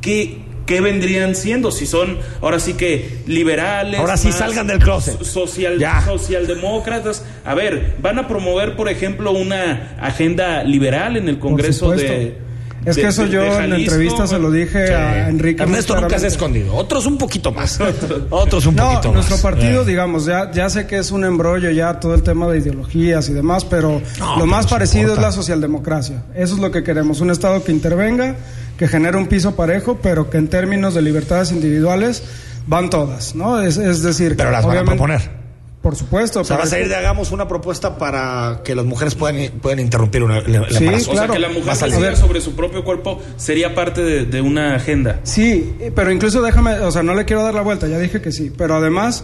¿qué, ¿qué vendrían siendo? Si son, ahora sí que liberales. Ahora sí salgan del closet. Social, socialdemócratas. A ver, ¿van a promover, por ejemplo, una agenda liberal en el Congreso de. Es que eso yo en la entrevista se lo dije a Enrique. Ernesto nunca se ha escondido. Otros un poquito más. Otros un poquito más. Nuestro partido, eh. digamos, ya, ya sé que es un embrollo ya todo el tema de ideologías y demás, pero lo más parecido es la socialdemocracia. Eso es lo que queremos. Un Estado que intervenga que genere un piso parejo, pero que en términos de libertades individuales van todas, ¿no? Es, es decir, pero las van a proponer. Por supuesto. O sea, va a salir de hagamos una propuesta para que las mujeres puedan, puedan interrumpir una, el, sí. Claro. O sea, que la mujer decida sobre su propio cuerpo sería parte de, de, una agenda. Sí, pero incluso déjame, o sea, no le quiero dar la vuelta, ya dije que sí, pero además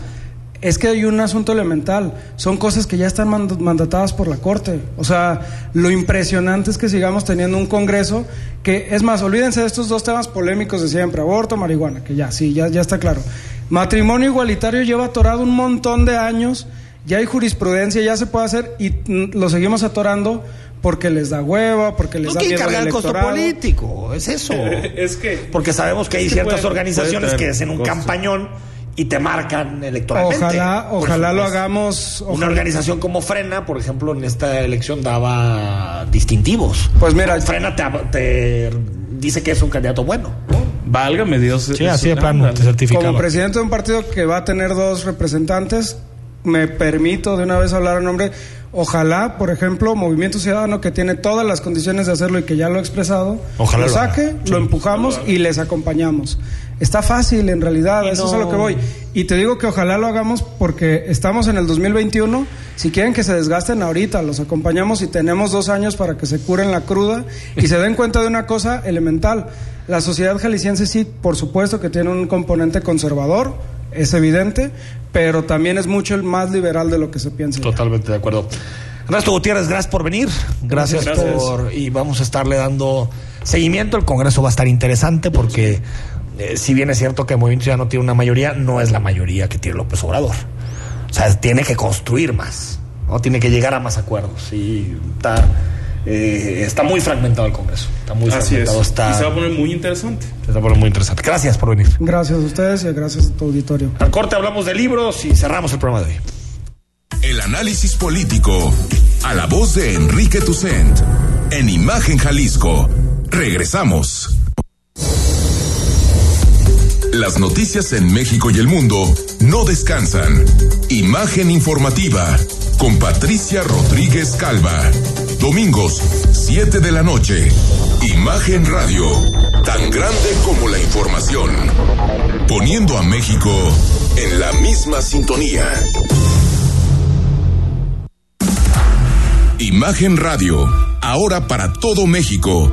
es que hay un asunto elemental. Son cosas que ya están mandatadas por la Corte. O sea, lo impresionante es que sigamos teniendo un Congreso que, es más, olvídense de estos dos temas polémicos de siempre, aborto, marihuana, que ya, sí, ya, ya está claro. Matrimonio igualitario lleva atorado un montón de años, ya hay jurisprudencia, ya se puede hacer y lo seguimos atorando porque les da hueva, porque les da miedo cargar el costo político, es eso. es que porque sabemos que hay ciertas organizaciones que hacen un campañón y te marcan electoralmente. Ojalá, ojalá lo hagamos. Una organización como Frena, por ejemplo, en esta elección daba distintivos. Pues mira, Frena te, dice que es un candidato bueno. Válgame Dios. Sí, así de plano, te Como presidente de un partido que va a tener dos representantes, me permito de una vez hablar a nombre. Ojalá, por ejemplo, Movimiento Ciudadano, que tiene todas las condiciones de hacerlo y que ya lo ha expresado, ojalá lo saque, lo empujamos y les acompañamos. Está fácil, en realidad, eso es a lo que voy. Y te digo que ojalá lo hagamos porque estamos en el 2021. Si quieren que se desgasten ahorita, los acompañamos y tenemos dos años para que se curen la cruda y se den cuenta de una cosa elemental. La sociedad jalisciense sí, por supuesto que tiene un componente conservador, es evidente, pero también es mucho el más liberal de lo que se piensa. Totalmente de acuerdo. Ernesto Gutiérrez, gracias por venir. Gracias, por. Y vamos a estarle dando seguimiento. El Congreso va a estar interesante porque eh, si bien es cierto que el Movimiento Ciudadano tiene una mayoría, no es la mayoría que tiene López Obrador. O sea, tiene que construir más, ¿no? Tiene que llegar a más acuerdos. Y está, eh, está muy fragmentado el Congreso. Está muy fragmentado. Está, y se va a poner muy interesante. Se va a poner muy interesante. Gracias por venir. Gracias a ustedes y gracias a tu auditorio. Al corte hablamos de libros y cerramos el programa de hoy. El análisis político a la voz de Enrique Tucent en Imagen Jalisco. Regresamos. Las noticias en México y el mundo no descansan. Imagen informativa con Patricia Rodríguez Calva. Domingos, 7 de la noche. Imagen Radio, tan grande como la información. Poniendo a México en la misma sintonía. Imagen Radio, ahora para todo México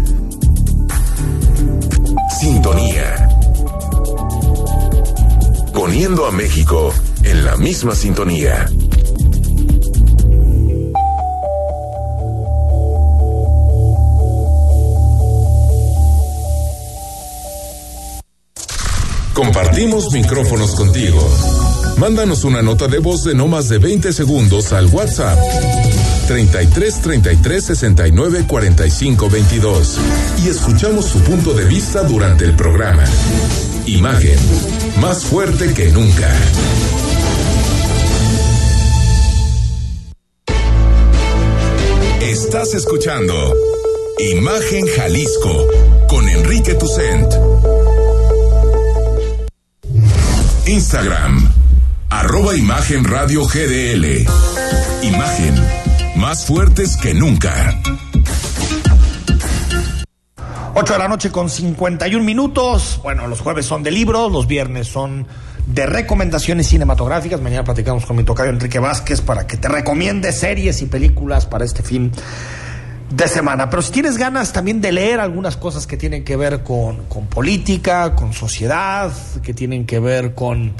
Sintonía. Poniendo a México en la misma sintonía. Compartimos micrófonos contigo. Mándanos una nota de voz de no más de 20 segundos al WhatsApp 33 33 69 45 22 y escuchamos su punto de vista durante el programa. Imagen, más fuerte que nunca. Estás escuchando Imagen Jalisco con Enrique Tucent. Instagram, arroba Imagen Radio GDL. Imagen, más fuertes que nunca. 8 de la noche con 51 minutos. Bueno, los jueves son de libros, los viernes son de recomendaciones cinematográficas. Mañana platicamos con mi tocayo Enrique Vázquez para que te recomiende series y películas para este fin de semana. Pero si tienes ganas también de leer algunas cosas que tienen que ver con, con política, con sociedad, que tienen que ver con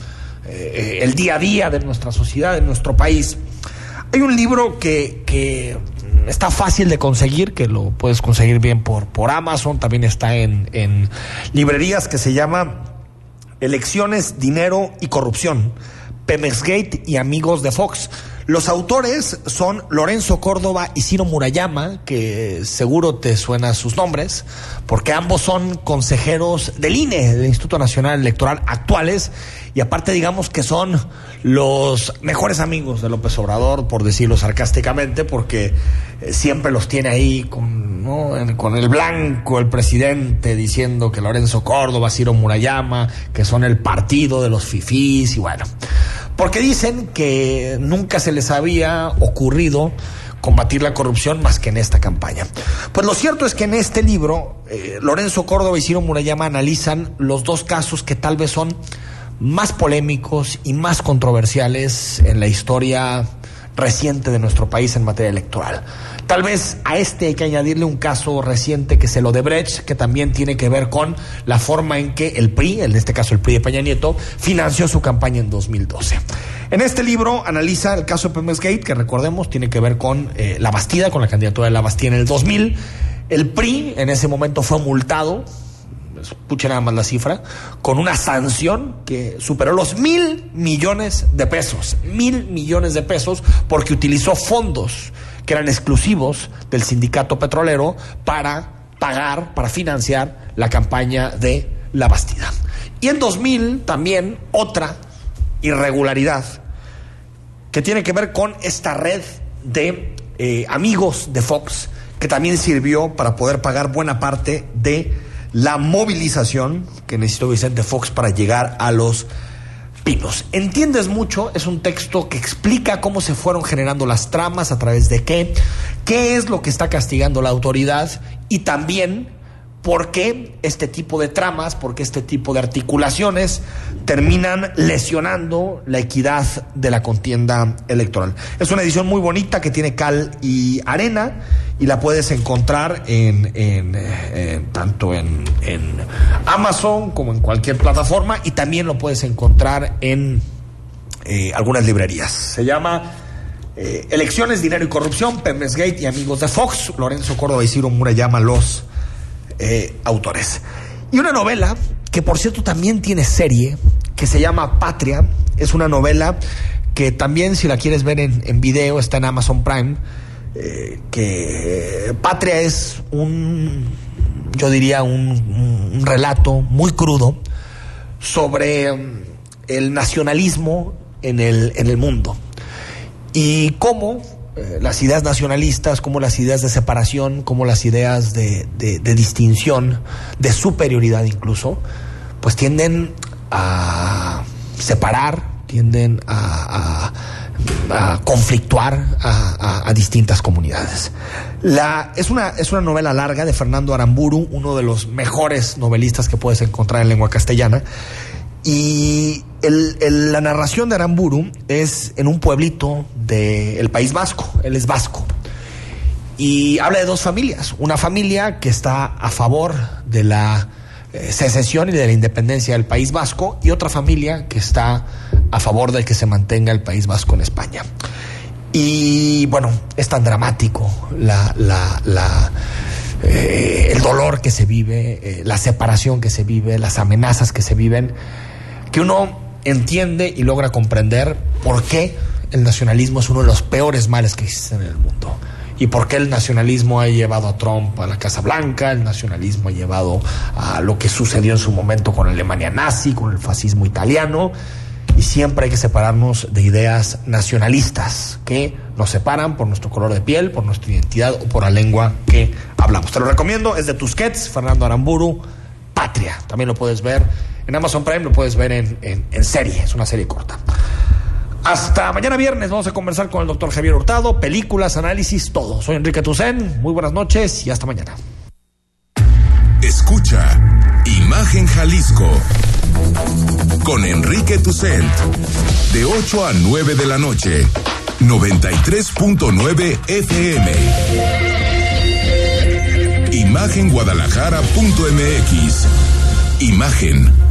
eh, el día a día de nuestra sociedad, de nuestro país, hay un libro que, que está fácil de conseguir, que lo puedes conseguir bien por, por Amazon, también está en, en librerías que se llama Elecciones, Dinero y Corrupción. Pemexgate y Amigos de Fox. Los autores son Lorenzo Córdoba y Ciro Murayama, que seguro te suenan sus nombres, porque ambos son consejeros del INE, del Instituto Nacional Electoral actuales, y aparte digamos que son los mejores amigos de López Obrador, por decirlo sarcásticamente, porque eh, siempre los tiene ahí con, el blanco, el presidente, diciendo que Lorenzo Córdoba, Ciro Murayama, que son el partido de los fifís, y bueno. Porque dicen que nunca se les había ocurrido combatir la corrupción más que en esta campaña. Pues lo cierto es que en este libro, eh, Lorenzo Córdoba y Ciro Murayama analizan los dos casos que tal vez son más polémicos y más controversiales en la historia reciente de nuestro país en materia electoral. Tal vez a este hay que añadirle un caso reciente que es el Odebrecht, que también tiene que ver con la forma en que el PRI, en este caso el PRI de Peña Nieto, financió su campaña en 2012. En este libro analiza el caso Pemex Gate, que recordemos tiene que ver con eh, la Bastida, con la candidatura de la Bastida en el 2000. El PRI en ese momento fue multado escuchen nada más la cifra, con una sanción que superó los mil millones de pesos, mil millones de pesos, porque utilizó fondos que eran exclusivos del sindicato petrolero para pagar, para financiar la campaña de la Bastida. Y en 2000 también otra irregularidad que tiene que ver con esta red de eh, amigos de Fox que también sirvió para poder pagar buena parte de la movilización que necesitó Vicente Fox para llegar a los pinos. Entiendes mucho, es un texto que explica cómo se fueron generando las tramas, a través de qué, qué es lo que está castigando la autoridad y también por qué este tipo de tramas, por qué este tipo de articulaciones terminan lesionando la equidad de la contienda electoral. Es una edición muy bonita que tiene cal y arena y la puedes encontrar en, en, tanto en, en, Amazon como en cualquier plataforma y también lo puedes encontrar en eh, algunas librerías. Se llama eh, Elecciones, Dinero y Corrupción, Pemes Gate y Amigos de Fox. Lorenzo Córdoba y Ciro Mura los eh, autores. Y una novela que por cierto también tiene serie, que se llama Patria. Es una novela que también si la quieres ver en, en video está en Amazon Prime. Eh, que Patria es un, yo diría, un, un relato muy crudo sobre mm, el nacionalismo en el, en el mundo y cómo eh, las ideas nacionalistas, como las ideas de separación, como las ideas de, distinción, de superioridad incluso, pues tienden a separar, tienden a, conflictuar a, distintas comunidades. La, es, una, es una novela larga de Fernando Aramburu, uno de los mejores novelistas que puedes encontrar en lengua castellana, y la narración de Aramburu es en un pueblito del País Vasco, él es vasco. Y habla de dos familias, una familia que está a favor de la eh, secesión y de la independencia del País Vasco y otra familia que está a favor de que se mantenga el País Vasco en España. Y bueno, es tan dramático la, eh, el dolor que se vive, eh, la separación que se vive, las amenazas que se viven que uno entiende y logra comprender por qué el nacionalismo es uno de los peores males que existen en el mundo. Y por qué el nacionalismo ha llevado a Trump a la Casa Blanca, el nacionalismo ha llevado a lo que sucedió en su momento con Alemania nazi, con el fascismo italiano. Y siempre hay que separarnos de ideas nacionalistas que nos separan por nuestro color de piel, por nuestra identidad o por la lengua que hablamos. Te lo recomiendo, es de Tusquets, Fernando Aramburu, Patria. También lo puedes ver en Amazon Prime lo puedes ver en, en, serie, es una serie corta. Hasta mañana viernes vamos a conversar con el doctor Javier Hurtado, películas, análisis, todo. Soy Enrique Tucen, muy buenas noches y hasta mañana. Escucha Imagen Jalisco con Enrique Tucent de 8 a 9 de la noche, 93.9 FM. Imagenguadalajara.mx. Imagen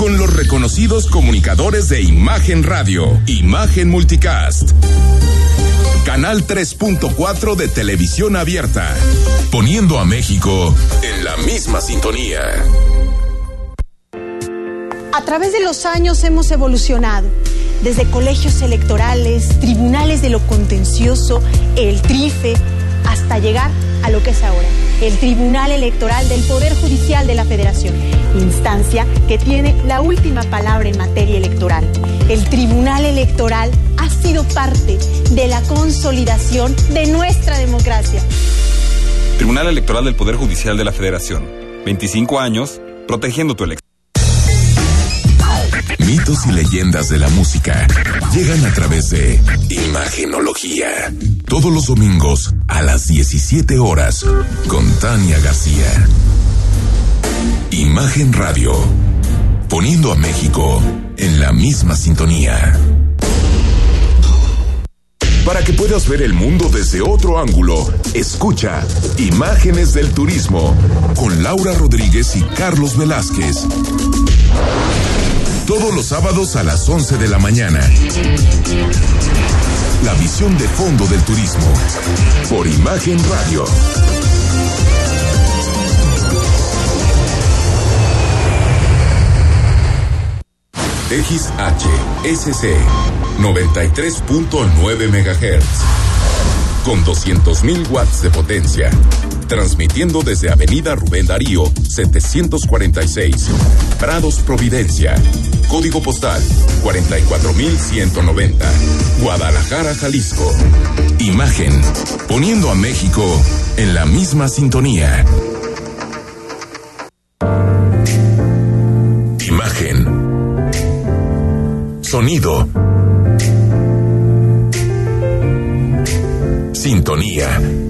con los reconocidos comunicadores de Imagen Radio, Imagen Multicast. Canal 3.4 de televisión abierta, poniendo a México en la misma sintonía. A través de los años hemos evolucionado, desde colegios electorales, tribunales de lo contencioso, el trife, hasta llegar a lo que es ahora el Tribunal Electoral del Poder Judicial de la Federación, instancia que tiene la última palabra en materia electoral. El Tribunal Electoral ha sido parte de la consolidación de nuestra democracia. Tribunal Electoral del Poder Judicial de la Federación. 25 años protegiendo tu elección. Mitos y leyendas de la música llegan a través de Imagenología. Todos los domingos a las 17 horas con Tania García. Imagen Radio. Poniendo a México en la misma sintonía. Para que puedas ver el mundo desde otro ángulo, escucha Imágenes del Turismo con Laura Rodríguez y Carlos Velázquez todos los sábados a las 11 de la mañana. La visión de fondo del turismo por Imagen Radio. XHSC 93.9 MHz. con 200.000 watts de potencia. Transmitiendo desde Avenida Rubén Darío, 746, Prados Providencia. Código postal 44190, Guadalajara, Jalisco. Imagen, poniendo a México en la misma sintonía. Imagen. Sonido. Sintonía.